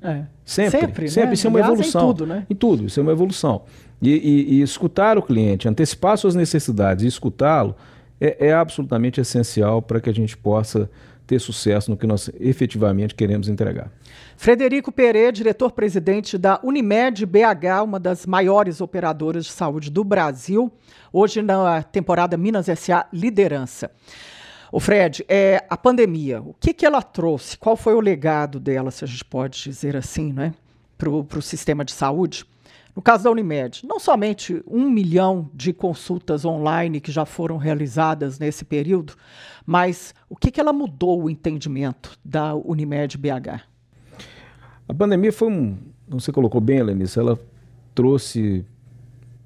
Sempre. Sempre, sempre. Né? Isso é uma Aliás, evolução. Em tudo, né? Em tudo, isso é uma evolução. E, e, e escutar o cliente, antecipar suas necessidades e escutá-lo é absolutamente essencial para que a gente possa ter sucesso no que nós efetivamente queremos entregar. Frederico Pereira, diretor-presidente da Unimed BH, uma das maiores operadoras de saúde do Brasil, hoje na temporada Minas SA Liderança. O Fred, é, a pandemia, o que, que ela trouxe? Qual foi o legado dela, se a gente pode dizer assim, né, para o sistema de saúde? No caso da Unimed, não somente um milhão de consultas online que já foram realizadas nesse período, mas o que, que ela mudou o entendimento da Unimed BH? A pandemia foi um. Você colocou bem, Lenice, ela trouxe,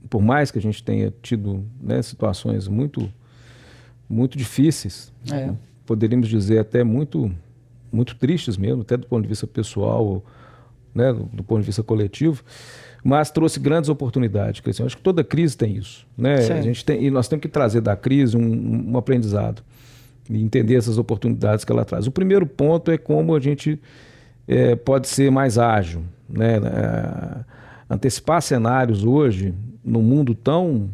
por mais que a gente tenha tido né, situações muito, muito difíceis, é. né, poderíamos dizer até muito, muito tristes mesmo, até do ponto de vista pessoal, né, do ponto de vista coletivo mas trouxe grandes oportunidades. Assim, acho que toda crise tem isso. Né? A gente tem, e nós temos que trazer da crise um, um aprendizado e entender essas oportunidades que ela traz. O primeiro ponto é como a gente é, pode ser mais ágil. Né? É, antecipar cenários hoje, num mundo tão,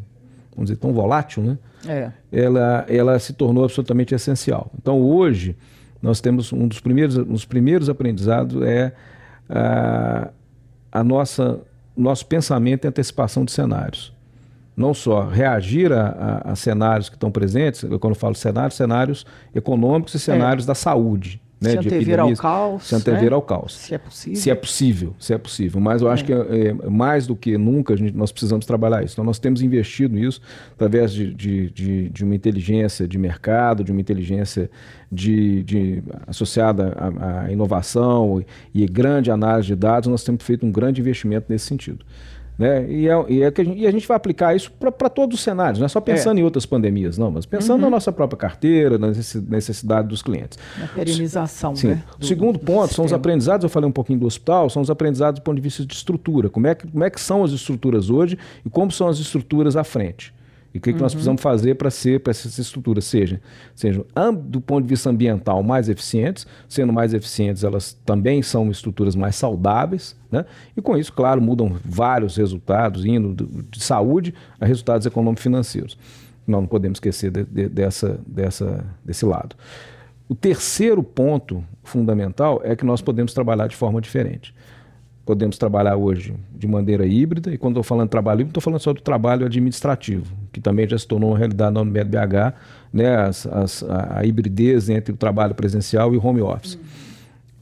vamos dizer, tão volátil, né? É. ela, ela se tornou absolutamente essencial. Então, hoje, nós temos um dos primeiros, um dos primeiros aprendizados é a, a nossa nosso pensamento e antecipação de cenários. Não só reagir a, a, a cenários que estão presentes, quando eu falo cenários, cenários econômicos e cenários é. da saúde. Né, se antever ao caos. Se antever né? ao caos. Se é possível. Se é possível, se é possível. Mas eu acho é. que é, mais do que nunca gente, nós precisamos trabalhar isso. Então nós temos investido nisso através de, de, de, de uma inteligência de mercado, de uma inteligência de, de associada à, à inovação e, e grande análise de dados. Nós temos feito um grande investimento nesse sentido. Né? E, é, e, é que a gente, e a gente vai aplicar isso para todos os cenários, não é só pensando é. em outras pandemias, não, mas pensando uhum. na nossa própria carteira, na necessidade dos clientes. Na perenização. Sim. Né? o segundo ponto são os aprendizados, eu falei um pouquinho do hospital, são os aprendizados do ponto de vista de estrutura. Como é que, como é que são as estruturas hoje e como são as estruturas à frente. E o que, uhum. que nós uhum. precisamos fazer para ser para essas estruturas sejam, sejam do ponto de vista ambiental mais eficientes, sendo mais eficientes, elas também são estruturas mais saudáveis, né? E com isso, claro, mudam vários resultados, indo de saúde a resultados econômico-financeiros. Nós não podemos esquecer de, de, dessa, dessa, desse lado. O terceiro ponto fundamental é que nós podemos trabalhar de forma diferente podemos trabalhar hoje de maneira híbrida, e quando estou falando de trabalho híbrido, estou falando só do trabalho administrativo, que também já se tornou uma realidade na Unimed BH, né, as, as, a, a, hibridez entre o trabalho presencial e o home office. Uhum.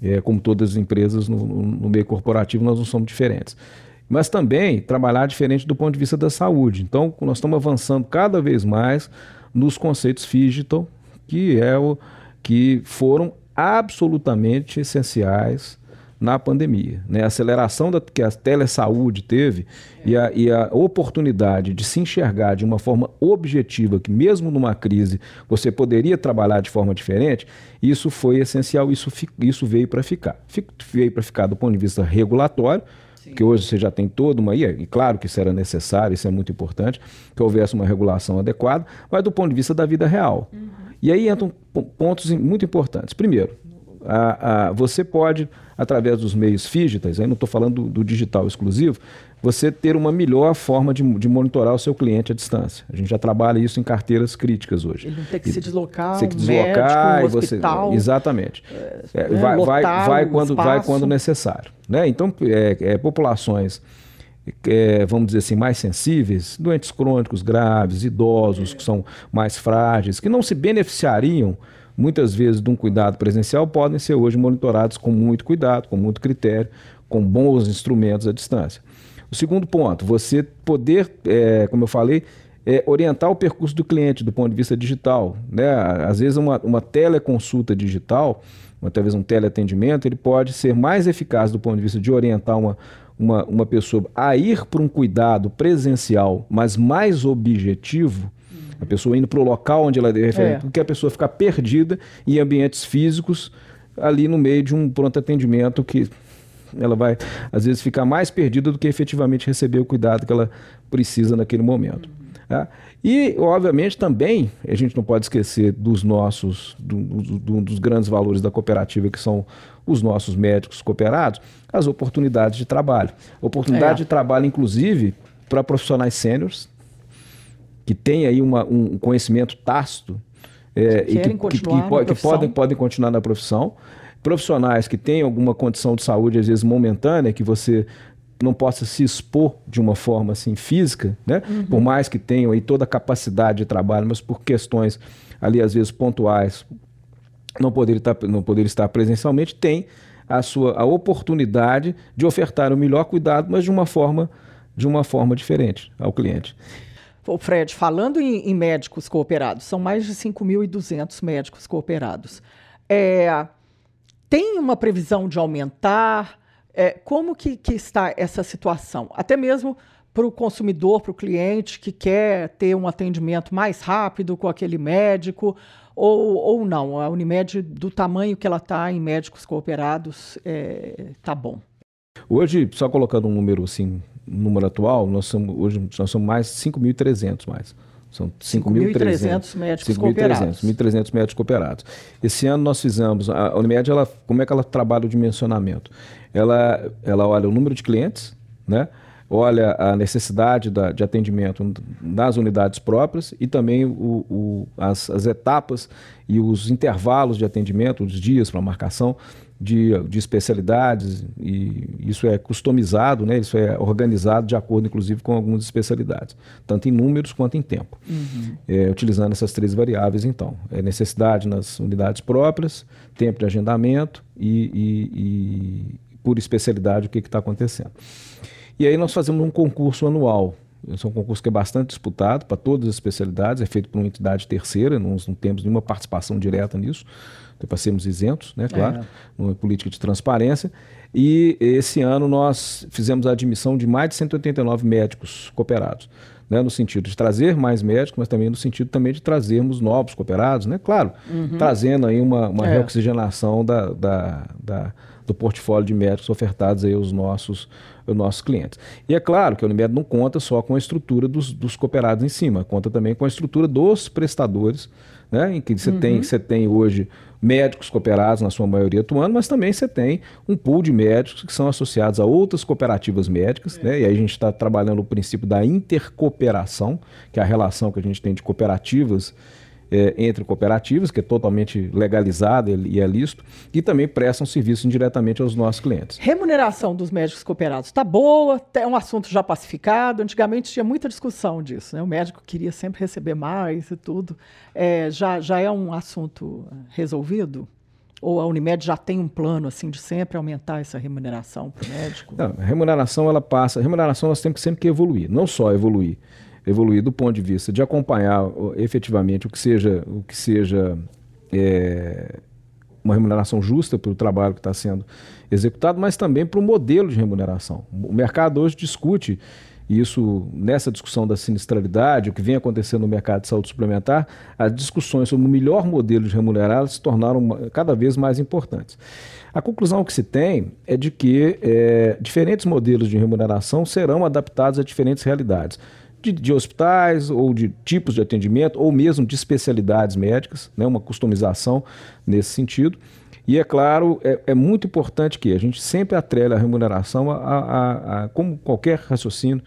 É, como todas as empresas no, no, meio corporativo, nós não somos diferentes. Mas também trabalhar diferente do ponto de vista da saúde. Então, nós estamos avançando cada vez mais nos conceitos digital, que, é o, que foram absolutamente essenciais na pandemia. Né? A aceleração da, que a telesaúde teve é. e, a, e a oportunidade de se enxergar de uma forma objetiva, que mesmo numa crise você poderia trabalhar de forma diferente, isso foi essencial, isso, isso veio para ficar. Veio para ficar do ponto de vista regulatório, Sim. que hoje você já tem toda uma. E claro que isso era necessário, isso é muito importante, que houvesse uma regulação adequada, mas do ponto de vista da vida real. Uhum. E aí entram pontos muito importantes. Primeiro, a, a, você pode, através dos meios digitais, aí não estou falando do, do, digital exclusivo, você ter uma melhor forma de, de, monitorar o seu cliente à distância. A gente já trabalha isso em carteiras críticas hoje. Ele não tem que e, se deslocar, tem que deslocar médico, hospital, você exatamente é, é, né, vai, vai, vai quando vai quando necessário, né? Então é, é populações é, vamos dizer assim, mais sensíveis, doentes crônicos graves, idosos que são mais frágeis, que não se beneficiariam muitas vezes de um cuidado presencial, podem ser hoje monitorados com muito cuidado, com muito critério, com bons instrumentos à distância. O segundo ponto, você poder, é, como eu falei, é, orientar o percurso do cliente do ponto de vista digital. Né? Às vezes uma, uma teleconsulta digital, uma, talvez um teleatendimento, ele pode ser mais eficaz do ponto de vista de orientar uma, uma, uma pessoa a ir para um cuidado presencial, mas mais objetivo, a pessoa indo para o local onde ela deve é. do que a pessoa ficar perdida em ambientes físicos ali no meio de um pronto atendimento que ela vai às vezes ficar mais perdida do que efetivamente receber o cuidado que ela precisa naquele momento. Tá? E, obviamente, também a gente não pode esquecer dos nossos, do, do, dos grandes valores da cooperativa, que são os nossos médicos cooperados, as oportunidades de trabalho. Oportunidade é. de trabalho, inclusive, para profissionais sêniores, que têm aí uma, um conhecimento tácito é, e que, que, que, que podem, podem continuar na profissão. Profissionais que têm alguma condição de saúde, às vezes momentânea, que você não possa se expor de uma forma assim física, né? Uhum. Por mais que tenham aí toda a capacidade de trabalho, mas por questões ali às vezes pontuais, não poder estar, não poder estar presencialmente, tem a sua a oportunidade de ofertar o melhor cuidado, mas de uma forma de uma forma diferente ao cliente. O Fred, falando em, em, médicos cooperados, são mais de 5.200 médicos cooperados. É, tem uma previsão de aumentar? É, como que, que está essa situação? Até mesmo para o consumidor, para o cliente que quer ter um atendimento mais rápido com aquele médico, ou, ou não? A Unimed, do tamanho que ela está em médicos cooperados, está é, tá bom. Hoje, só colocando um número assim, número atual, nós somos, hoje nós somos mais 5.300 mais. São 5.300 médicos 5, cooperados. 1.300 médicos cooperados. Esse ano nós fizemos, a Unimed, ela, como é que ela trabalha o dimensionamento? Ela, ela olha o número de clientes, né? olha a necessidade da, de atendimento nas unidades próprias e também o, o, as, as, etapas e os intervalos de atendimento, os dias para marcação de, de especialidades, e isso é customizado, né? isso é organizado de acordo, inclusive, com algumas especialidades, tanto em números quanto em tempo, uhum. é, utilizando essas três variáveis, então. É necessidade nas unidades próprias, tempo de agendamento e, e, e por especialidade o que está acontecendo. E aí nós fazemos um concurso anual. Esse é um concurso que é bastante disputado para todas as especialidades, é feito por uma entidade terceira, não, não temos nenhuma participação direta nisso, então, para sermos isentos, né, claro, é. numa política de transparência. E esse ano nós fizemos a admissão de mais de 189 médicos cooperados. Né, no sentido de trazer mais médicos, mas também no sentido também de trazermos novos cooperados, né? Claro, uhum. trazendo aí uma, uma é. reoxigenação da, da, da, do portfólio de médicos ofertados aí aos nossos, aos nossos clientes. E é claro que a Unimed não conta só com a estrutura dos, dos cooperados em cima, conta também com a estrutura dos prestadores, né? Em que você uhum. tem, você tem hoje médicos cooperados, na sua maioria atuando, mas também você tem um pool de médicos que são associados a outras cooperativas médicas, é. né? e aí a gente está trabalhando o princípio da intercooperação, que é a relação que a gente tem de cooperativas é, entre cooperativas, que é totalmente legalizada e é lícito, e também prestam serviço indiretamente aos nossos clientes. Remuneração dos médicos cooperados está boa, é um assunto já pacificado. Antigamente tinha muita discussão disso, né? O médico queria sempre receber mais e tudo. É, já, já é um assunto resolvido? Ou a Unimed já tem um plano assim de sempre aumentar essa remuneração para o médico? Não, a remuneração ela passa. A remuneração nós temos sempre que evoluir, não só evoluir evoluir do ponto de vista de acompanhar efetivamente o que seja, o que seja é, uma remuneração justa pelo trabalho que está sendo executado, mas também para o modelo de remuneração. O mercado hoje discute isso nessa discussão da sinistralidade, o que vem acontecendo no mercado de saúde suplementar, as discussões sobre o melhor modelo de remunerar se tornaram cada vez mais importantes. A conclusão que se tem é de que é, diferentes modelos de remuneração serão adaptados a diferentes realidades de, de, hospitais ou de tipos de atendimento ou mesmo de especialidades médicas, né, uma customização nesse sentido. E é claro, é, é muito importante que a gente sempre atrele a remuneração a, a, a, como qualquer raciocínio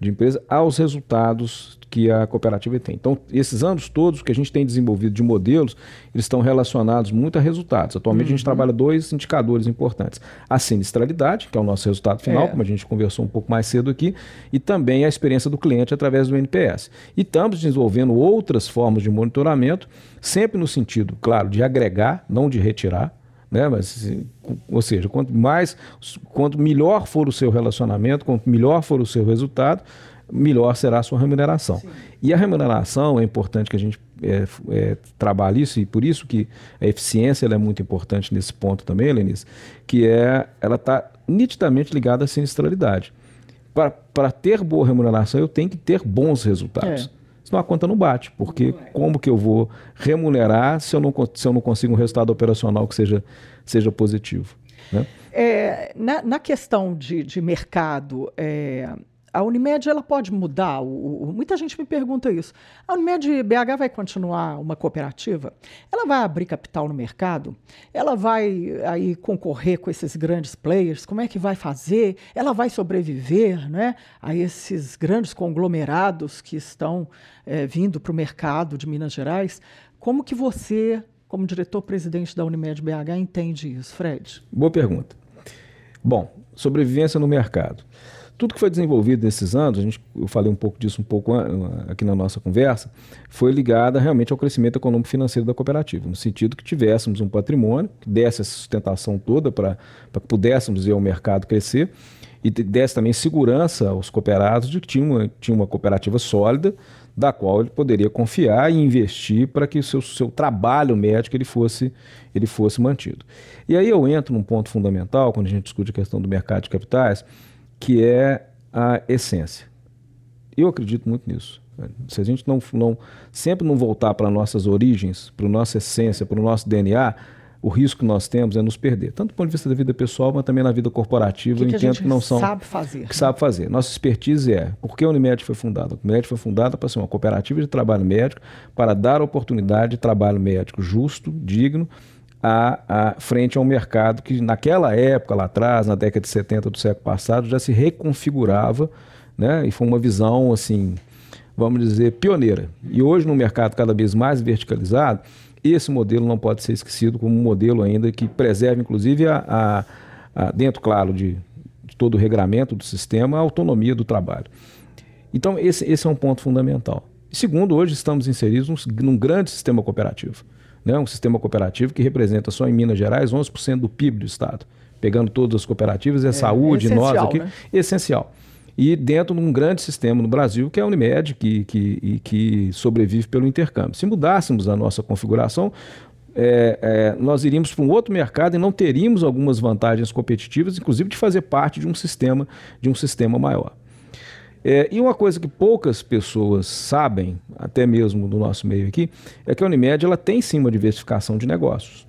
de empresa aos resultados que a cooperativa tem. Então, esses anos todos que a gente tem desenvolvido de modelos, eles estão relacionados muito a resultados. Atualmente uhum. a gente uhum. trabalha dois indicadores importantes. A sinistralidade, que é o nosso resultado final, é. como a gente conversou um pouco mais cedo aqui, e também a experiência do cliente através do NPS. E estamos desenvolvendo outras formas de monitoramento, sempre no sentido, claro, de agregar, não de retirar, né? Mas, ou seja, quanto mais, quanto melhor for o seu relacionamento, quanto melhor for o seu resultado, melhor será a sua remuneração. Sim. E a remuneração é importante que a gente é, é, trabalhe isso, e por isso que a eficiência é muito importante nesse ponto também, Lenice, que é ela está nitidamente ligada à sinistralidade. Para ter boa remuneração, eu tenho que ter bons resultados. É. Senão a conta não bate, porque como que eu vou remunerar se eu não, se eu não consigo um resultado operacional que seja, seja positivo? Né? É, na, na, questão de, de mercado, é, a Unimed ela pode mudar? O, o, muita gente me pergunta isso. A Unimed BH vai continuar uma cooperativa? Ela vai abrir capital no mercado? Ela vai aí concorrer com esses grandes players? Como é que vai fazer? Ela vai sobreviver né, a esses grandes conglomerados que estão é, vindo para o mercado de Minas Gerais? Como que você, como diretor-presidente da Unimed BH, entende isso, Fred? Boa pergunta. Bom, sobrevivência no mercado. Tudo que foi desenvolvido nesses anos, a gente, eu falei um pouco disso um pouco aqui na nossa conversa, foi ligado realmente ao crescimento econômico financeiro da cooperativa, no sentido que tivéssemos um patrimônio que desse essa sustentação toda para que pudéssemos ver o mercado crescer e desse também segurança aos cooperados de que tinha uma, tinha uma cooperativa sólida da qual ele poderia confiar e investir para que o seu, seu trabalho médico ele fosse, ele fosse mantido. E aí eu entro num ponto fundamental, quando a gente discute a questão do mercado de capitais, que é a essência. Eu acredito muito nisso. Se a gente não, não sempre não voltar para nossas origens, para a nossa essência, para o nosso DNA, o risco que nós temos é nos perder, tanto do ponto de vista da vida pessoal, mas também na vida corporativa. Que eu entendo que não são. Sabe fazer. Que sabe fazer. Nossa expertise é por que a Unimed foi fundada? A Unimed foi fundada para ser uma cooperativa de trabalho médico, para dar oportunidade de trabalho médico justo, digno, a, a, frente a um mercado que naquela época, lá atrás, na década de 70 do século passado, já se reconfigurava, né? E foi uma visão, assim, vamos dizer, pioneira. E hoje, no mercado cada vez mais verticalizado, esse modelo não pode ser esquecido como um modelo ainda que preserva, inclusive, a, a, a dentro, claro, de, de, todo o regramento do sistema, a autonomia do trabalho. Então, esse, esse é um ponto fundamental. Segundo, hoje estamos inseridos num, num grande sistema cooperativo né, um sistema cooperativo que representa só em Minas Gerais 11% do PIB do Estado. Pegando todas as cooperativas, é, é saúde, é nós aqui, né? essencial. E dentro de um grande sistema no Brasil, que é a Unimed, que, que, que sobrevive pelo intercâmbio. Se mudássemos a nossa configuração, é, é, nós iríamos para um outro mercado e não teríamos algumas vantagens competitivas, inclusive de fazer parte de um sistema, de um sistema maior. É, e uma coisa que poucas pessoas sabem, até mesmo do nosso meio aqui, é que a Unimed ela tem sim uma diversificação de negócios.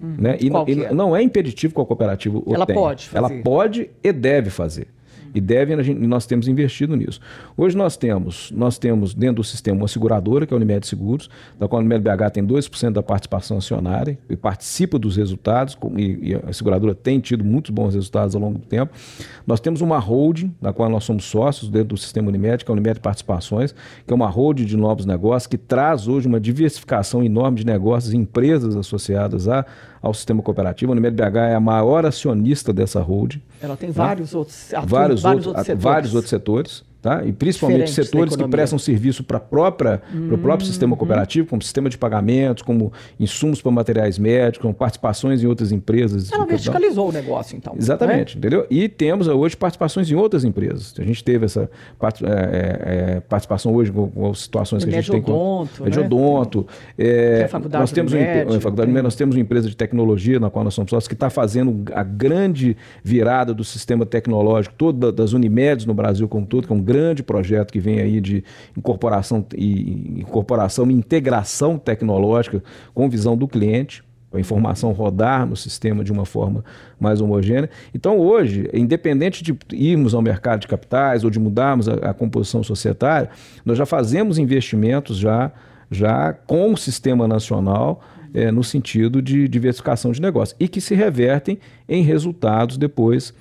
Hum, né? E, e é? não é impeditivo com a cooperativa. Ela pode fazer. Ela pode e deve fazer. E devem, gente, nós temos investido nisso. Hoje nós temos, nós temos dentro do sistema uma seguradora, que é a Unimed Seguros, da qual a Unimed BH tem 2% da participação acionária e participa dos resultados, e, e, a seguradora tem tido muitos bons resultados ao longo do tempo. Nós temos uma holding, da qual nós somos sócios dentro do sistema Unimed, que é a Unimed Participações, que é uma holding de novos negócios, que traz hoje uma diversificação enorme de negócios e empresas associadas a ao sistema cooperativo. A Unimed BH é a maior acionista dessa holding. Ela tem né? vários outros, vários, vários, outros, outros setores. vários outros setores tá? e principalmente setores que prestam serviço para hum. o próprio sistema hum. cooperativo, como sistema de pagamentos, como insumos para materiais médicos, como participações em outras empresas. Ela verticalizou o negócio, então. Exatamente, né? entendeu? E temos hoje participações em outras empresas. A gente teve essa part, é, é, participação hoje com, com situações que a gente tem com. Né? É, é faculdade nós temos médico, um, faculdade nós temos uma empresa de tecnologia na qual nós somos sócios que está fazendo a grande virada do sistema tecnológico todo das Unimedes no Brasil como todo, que é um grande projeto que vem aí de incorporação e incorporação e integração tecnológica com visão do cliente, a informação rodar no sistema de uma forma mais homogênea. Então, hoje, independente de irmos ao mercado de capitais ou de mudarmos a, a composição societária, nós já fazemos investimentos já, já com o sistema nacional é, no sentido de diversificação de negócios e que se revertem em resultados depois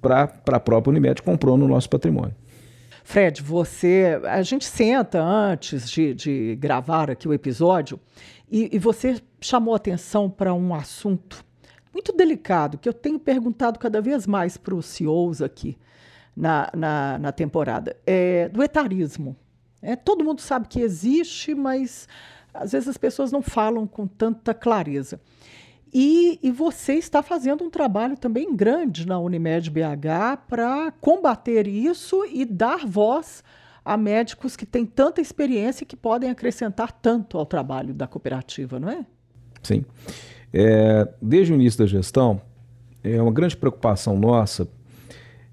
para a própria Unimed comprou no nosso patrimônio. Fred, você. A gente senta antes de, de gravar aqui o episódio e, e você chamou atenção para um assunto muito delicado que eu tenho perguntado cada vez mais para os CEOs aqui na, na, na temporada: é do etarismo. É, todo mundo sabe que existe, mas às vezes as pessoas não falam com tanta clareza. E, e, você está fazendo um trabalho também grande na Unimed BH para combater isso e dar voz a médicos que têm tanta experiência e que podem acrescentar tanto ao trabalho da cooperativa, não é? Sim. É, desde o início da gestão, é uma grande preocupação nossa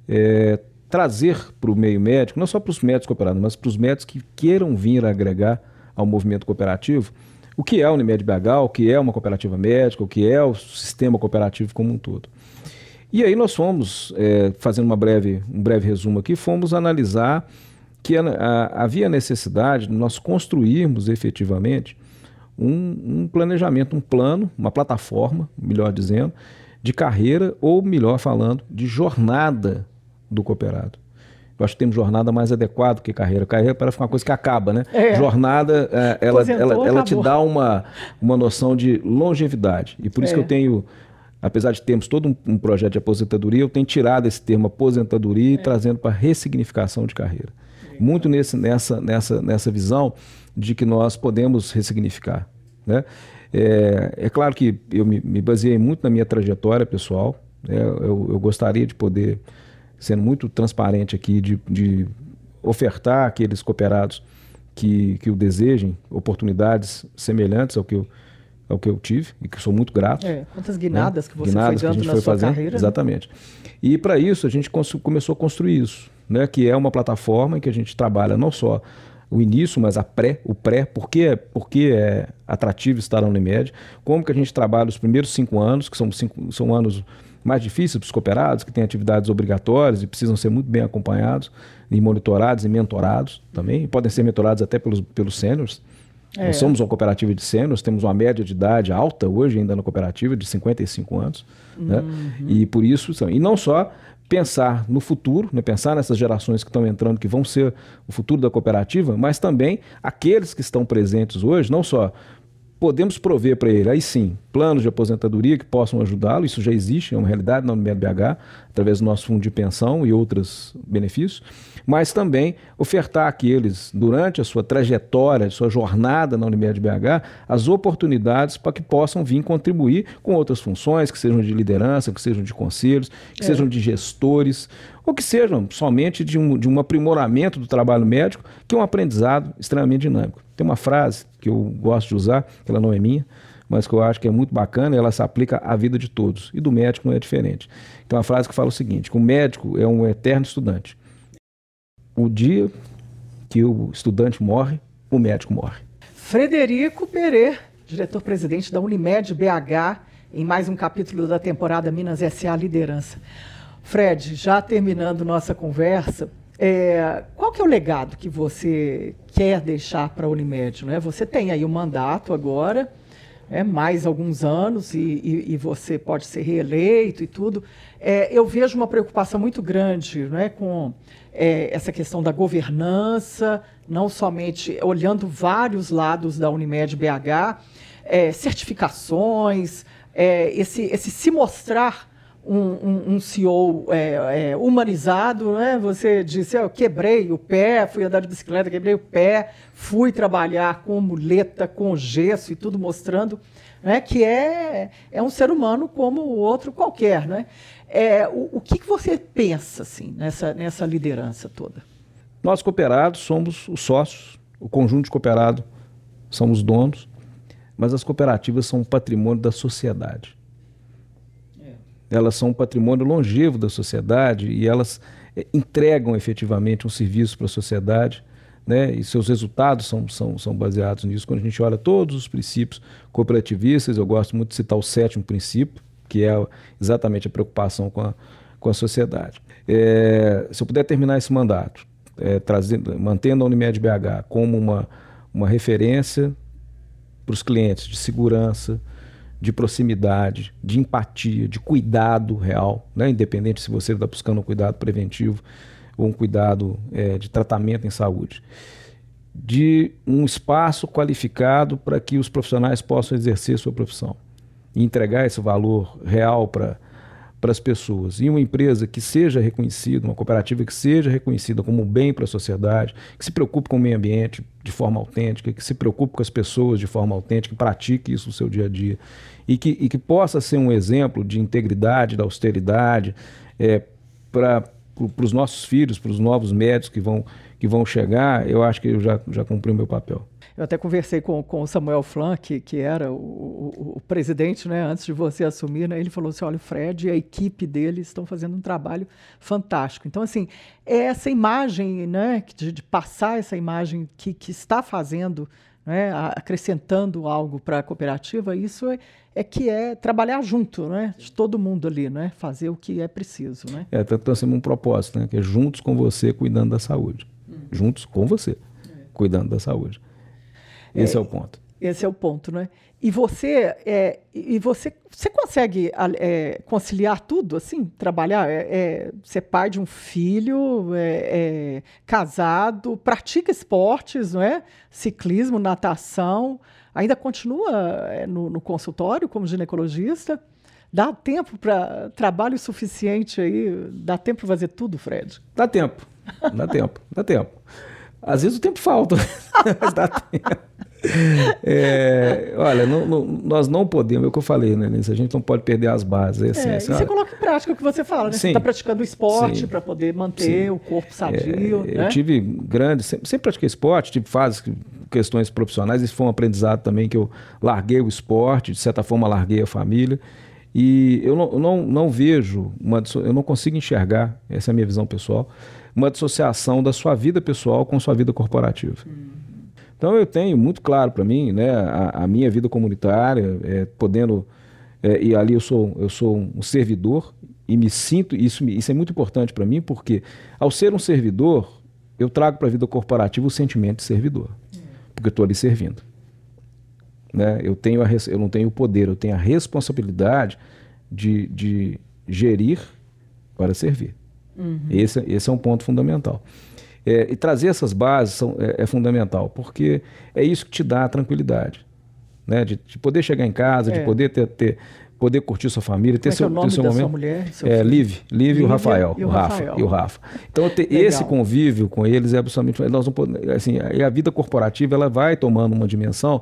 é, trazer para o meio médico, não só para os médicos cooperados, mas para os médicos que queiram vir agregar ao movimento cooperativo, o que é a Unimed BH, o que é uma cooperativa médica, o que é o sistema cooperativo como um todo. E aí nós fomos, é, fazendo uma breve, um breve resumo aqui, fomos analisar que a, a, havia necessidade de nós construirmos efetivamente um, um, planejamento, um plano, uma plataforma, melhor dizendo, de carreira ou, melhor falando, de jornada do cooperado. Eu acho que temos jornada mais adequado que carreira. Carreira parece uma coisa que acaba, né? É. Jornada, é, ela, ela, ela te dá uma, uma noção de longevidade. E por isso é. que eu é. tenho, apesar de termos todo um, um, projeto de aposentadoria, eu tenho tirado esse termo aposentadoria e é. trazendo para ressignificação de carreira. Muito nesse, nessa, nessa, nessa visão de que nós podemos ressignificar. Né? É, é claro que eu me, me baseei muito na minha trajetória pessoal. Né? Eu, eu gostaria de poder sendo muito transparente aqui, de, de ofertar àqueles cooperados que, que o desejem oportunidades semelhantes ao que eu, ao que eu tive e que sou muito grato. É, quantas guinadas né? que você guinadas foi dando na sua fazendo, carreira. Né? Exatamente. Né? E para isso a gente começou a construir isso, né? que é uma plataforma em que a gente trabalha não só o início, mas a pré, o pré, por que, por que é atrativo estar na Unimed, como que a gente trabalha os primeiros cinco anos, que são, cinco, são anos mais difíceis para os cooperados, que têm atividades obrigatórias e precisam ser muito bem acompanhados, e monitorados e mentorados também, e podem ser mentorados até pelos, pelos sêniores. É. Nós somos uma cooperativa de sêniores, temos uma média de idade alta hoje ainda na cooperativa, de 55 anos. Né? Uhum. Né? E por isso, e não só pensar no futuro, né? pensar nessas gerações que estão entrando, que vão ser o futuro da cooperativa, mas também aqueles que estão presentes hoje, não só podemos prover para ele, aí sim, planos de aposentadoria que possam ajudá-lo, isso já existe, é uma realidade na Unimed BH, através do nosso fundo de pensão e outros benefícios, mas também ofertar àqueles, durante a sua trajetória, sua jornada na Unimed BH, as oportunidades para que possam vir contribuir com outras funções, que sejam de liderança, que sejam de conselhos, que é. sejam de gestores, ou que sejam somente de um, de um aprimoramento do trabalho médico, que é um aprendizado extremamente dinâmico. Tem uma frase que eu gosto de usar, que ela não é minha, mas que eu acho que é muito bacana, ela se aplica à vida de todos. E do médico não é diferente. Tem uma frase que fala o seguinte: que o médico é um eterno estudante. O dia que o estudante morre, o médico morre. Frederico Pereira, diretor-presidente da Unimed BH, em mais um capítulo da temporada Minas SA Liderança. Fred, já terminando nossa conversa, é, qual que é o legado que você quer deixar para a Unimed? Né? Você tem aí o um mandato agora, é, mais alguns anos, e, e, e, você pode ser reeleito e tudo. É, eu vejo uma preocupação muito grande né, com é, essa questão da governança, não somente olhando vários lados da Unimed BH, é, certificações, é, esse, esse se mostrar um, um, CEO é, é, humanizado, né? Você disse, eu quebrei o pé, fui andar de bicicleta, quebrei o pé, fui trabalhar com muleta, com gesso e tudo mostrando né? que é, é um ser humano como o outro qualquer. Né? É, o, o que, que você pensa assim, nessa, nessa liderança toda? Nós cooperados somos os sócios, o conjunto de cooperado somos donos, mas as cooperativas são um patrimônio da sociedade elas são um patrimônio longevo da sociedade e elas é, entregam efetivamente um serviço para a sociedade. Né, e seus resultados são, são, são baseados nisso. Quando a gente olha todos os princípios cooperativistas, eu gosto muito de citar o sétimo princípio, que é exatamente a preocupação com a, com a sociedade. É, se eu puder terminar esse mandato, é, trazendo, mantendo a Unimed BH como uma, uma referência para os clientes de segurança, de proximidade, de empatia, de cuidado real, né? independente se você está buscando um cuidado preventivo ou um cuidado é, de tratamento em saúde. De um espaço qualificado para que os profissionais possam exercer sua profissão e entregar esse valor real para para as pessoas. E uma empresa que seja reconhecida, uma cooperativa que seja reconhecida como um bem para a sociedade, que se preocupe com o meio ambiente de forma autêntica, que se preocupe com as pessoas de forma autêntica, que pratique isso no seu dia a dia. E que, e que possa ser um exemplo de integridade, da austeridade, é, para os nossos filhos, para os novos médicos que vão, que vão chegar, eu acho que eu já, já cumpri o meu papel. Eu até conversei com, com o Samuel Flan, que, que era o, o, o, presidente, né, antes de você assumir, né, ele falou assim, olha, o Fred e a equipe dele estão fazendo um trabalho fantástico. Então, assim, é essa imagem, né, de, de passar essa imagem que, que está fazendo, né, acrescentando algo para a cooperativa, isso é, é que é trabalhar junto, né, de todo mundo ali, né, fazer o que é preciso, né. É, está sendo um propósito, né, que é juntos com você cuidando da saúde, hum. juntos com você é. cuidando da saúde. Esse é, é o ponto. Esse é o ponto, né? E você, é, e você, você consegue é, conciliar tudo, assim, trabalhar, é, é ser pai de um filho, é, é, casado, pratica esportes, não é? Ciclismo, natação, ainda continua no, no consultório como ginecologista. Dá tempo para trabalho suficiente aí? Dá tempo para fazer tudo, Fred? Dá tempo, dá tempo, dá tempo. Às vezes o tempo falta, mas dá tempo. É, olha, não, não, nós não podemos, é o que eu falei, né, Nisso, a gente não pode perder as bases. É, assim, é, assim, você coloca em prática o que você fala, né? Sim, você está praticando esporte para poder manter sim. o corpo sadio. É, né? Eu tive grandes, sempre, sempre, pratiquei esporte, tive fases, questões profissionais, isso foi um aprendizado também que eu larguei o esporte, de certa forma larguei a família. E eu não, eu não, não vejo, uma, eu não consigo enxergar, essa é a minha visão pessoal, uma dissociação da sua vida pessoal com sua vida corporativa. Então eu tenho muito claro para mim, né, a, a, minha vida comunitária, é, podendo é, e ali eu sou eu sou um servidor e me sinto isso isso é muito importante para mim porque ao ser um servidor eu trago para a vida corporativa o sentimento de servidor, porque eu estou ali servindo. né? eu, tenho a, eu não tenho o poder, eu tenho a responsabilidade de, de gerir para servir. Uhum. Esse, esse é um ponto fundamental. É, e trazer essas bases são, é, é, fundamental, porque é isso que te dá a tranquilidade. Né? De, de poder chegar em casa, é. de poder ter, ter, poder curtir sua família, ter, é seu, é ter seu momento. Mulher, seu é, Liv, Liv e o Rafael, e o, Rafa, Rafael. e o Rafa. Então ter esse convívio com eles é absolutamente nós não podemos, assim, a vida corporativa ela vai tomando uma dimensão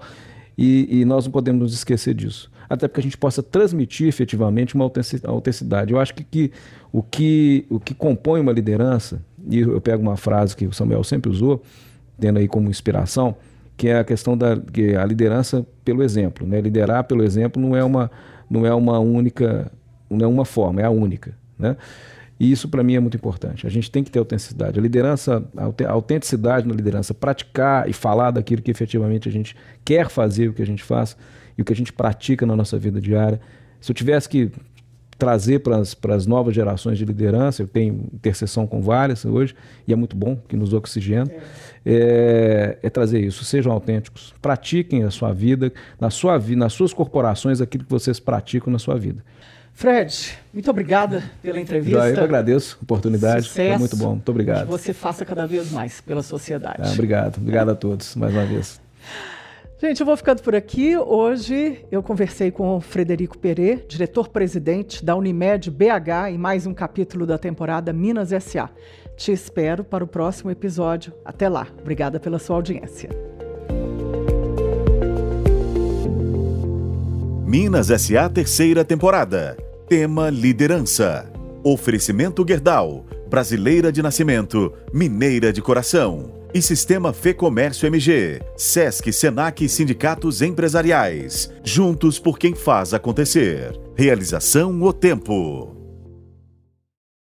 e, e, nós não podemos nos esquecer disso. Até porque a gente possa transmitir efetivamente uma autenticidade. Eu acho que, que, o, que o que compõe uma liderança, e eu pego uma frase que o Samuel sempre usou, tendo aí como inspiração, que é a questão da que é a liderança pelo exemplo. Né? Liderar pelo exemplo não é uma, não é uma única, não é uma forma, é a única. Né? E isso para mim é muito importante. A gente tem que ter autenticidade. A liderança, a autenticidade na liderança, praticar e falar daquilo que efetivamente a gente quer fazer, o que a gente faz e o que a gente pratica na nossa vida diária. Se eu tivesse que trazer para as novas gerações de liderança, eu tenho interseção com várias hoje, e é muito bom que nos oxigena, é. É, trazer isso. Sejam autênticos, pratiquem a sua vida, na sua vida, nas suas corporações, aquilo que vocês praticam na sua vida. Fred, muito obrigada pela entrevista. Eu agradeço a oportunidade. Sucesso, Foi muito bom. Muito obrigado. Que você faça cada vez mais pela sociedade. Ah, obrigado. Obrigado a todos, mais uma vez. Gente, eu vou ficando por aqui. Hoje eu conversei com o Frederico Perê, diretor-presidente da Unimed BH, em mais um capítulo da temporada Minas SA. Te espero para o próximo episódio. Até lá. Obrigada pela sua audiência. Minas SA terceira temporada. Tema Liderança. Oferecimento Guerdal. Brasileira de nascimento, mineira de coração. E Sistema Fê Comércio MG. Sesc, Senac e Sindicatos Empresariais. Juntos por quem faz acontecer. Realização O Tempo.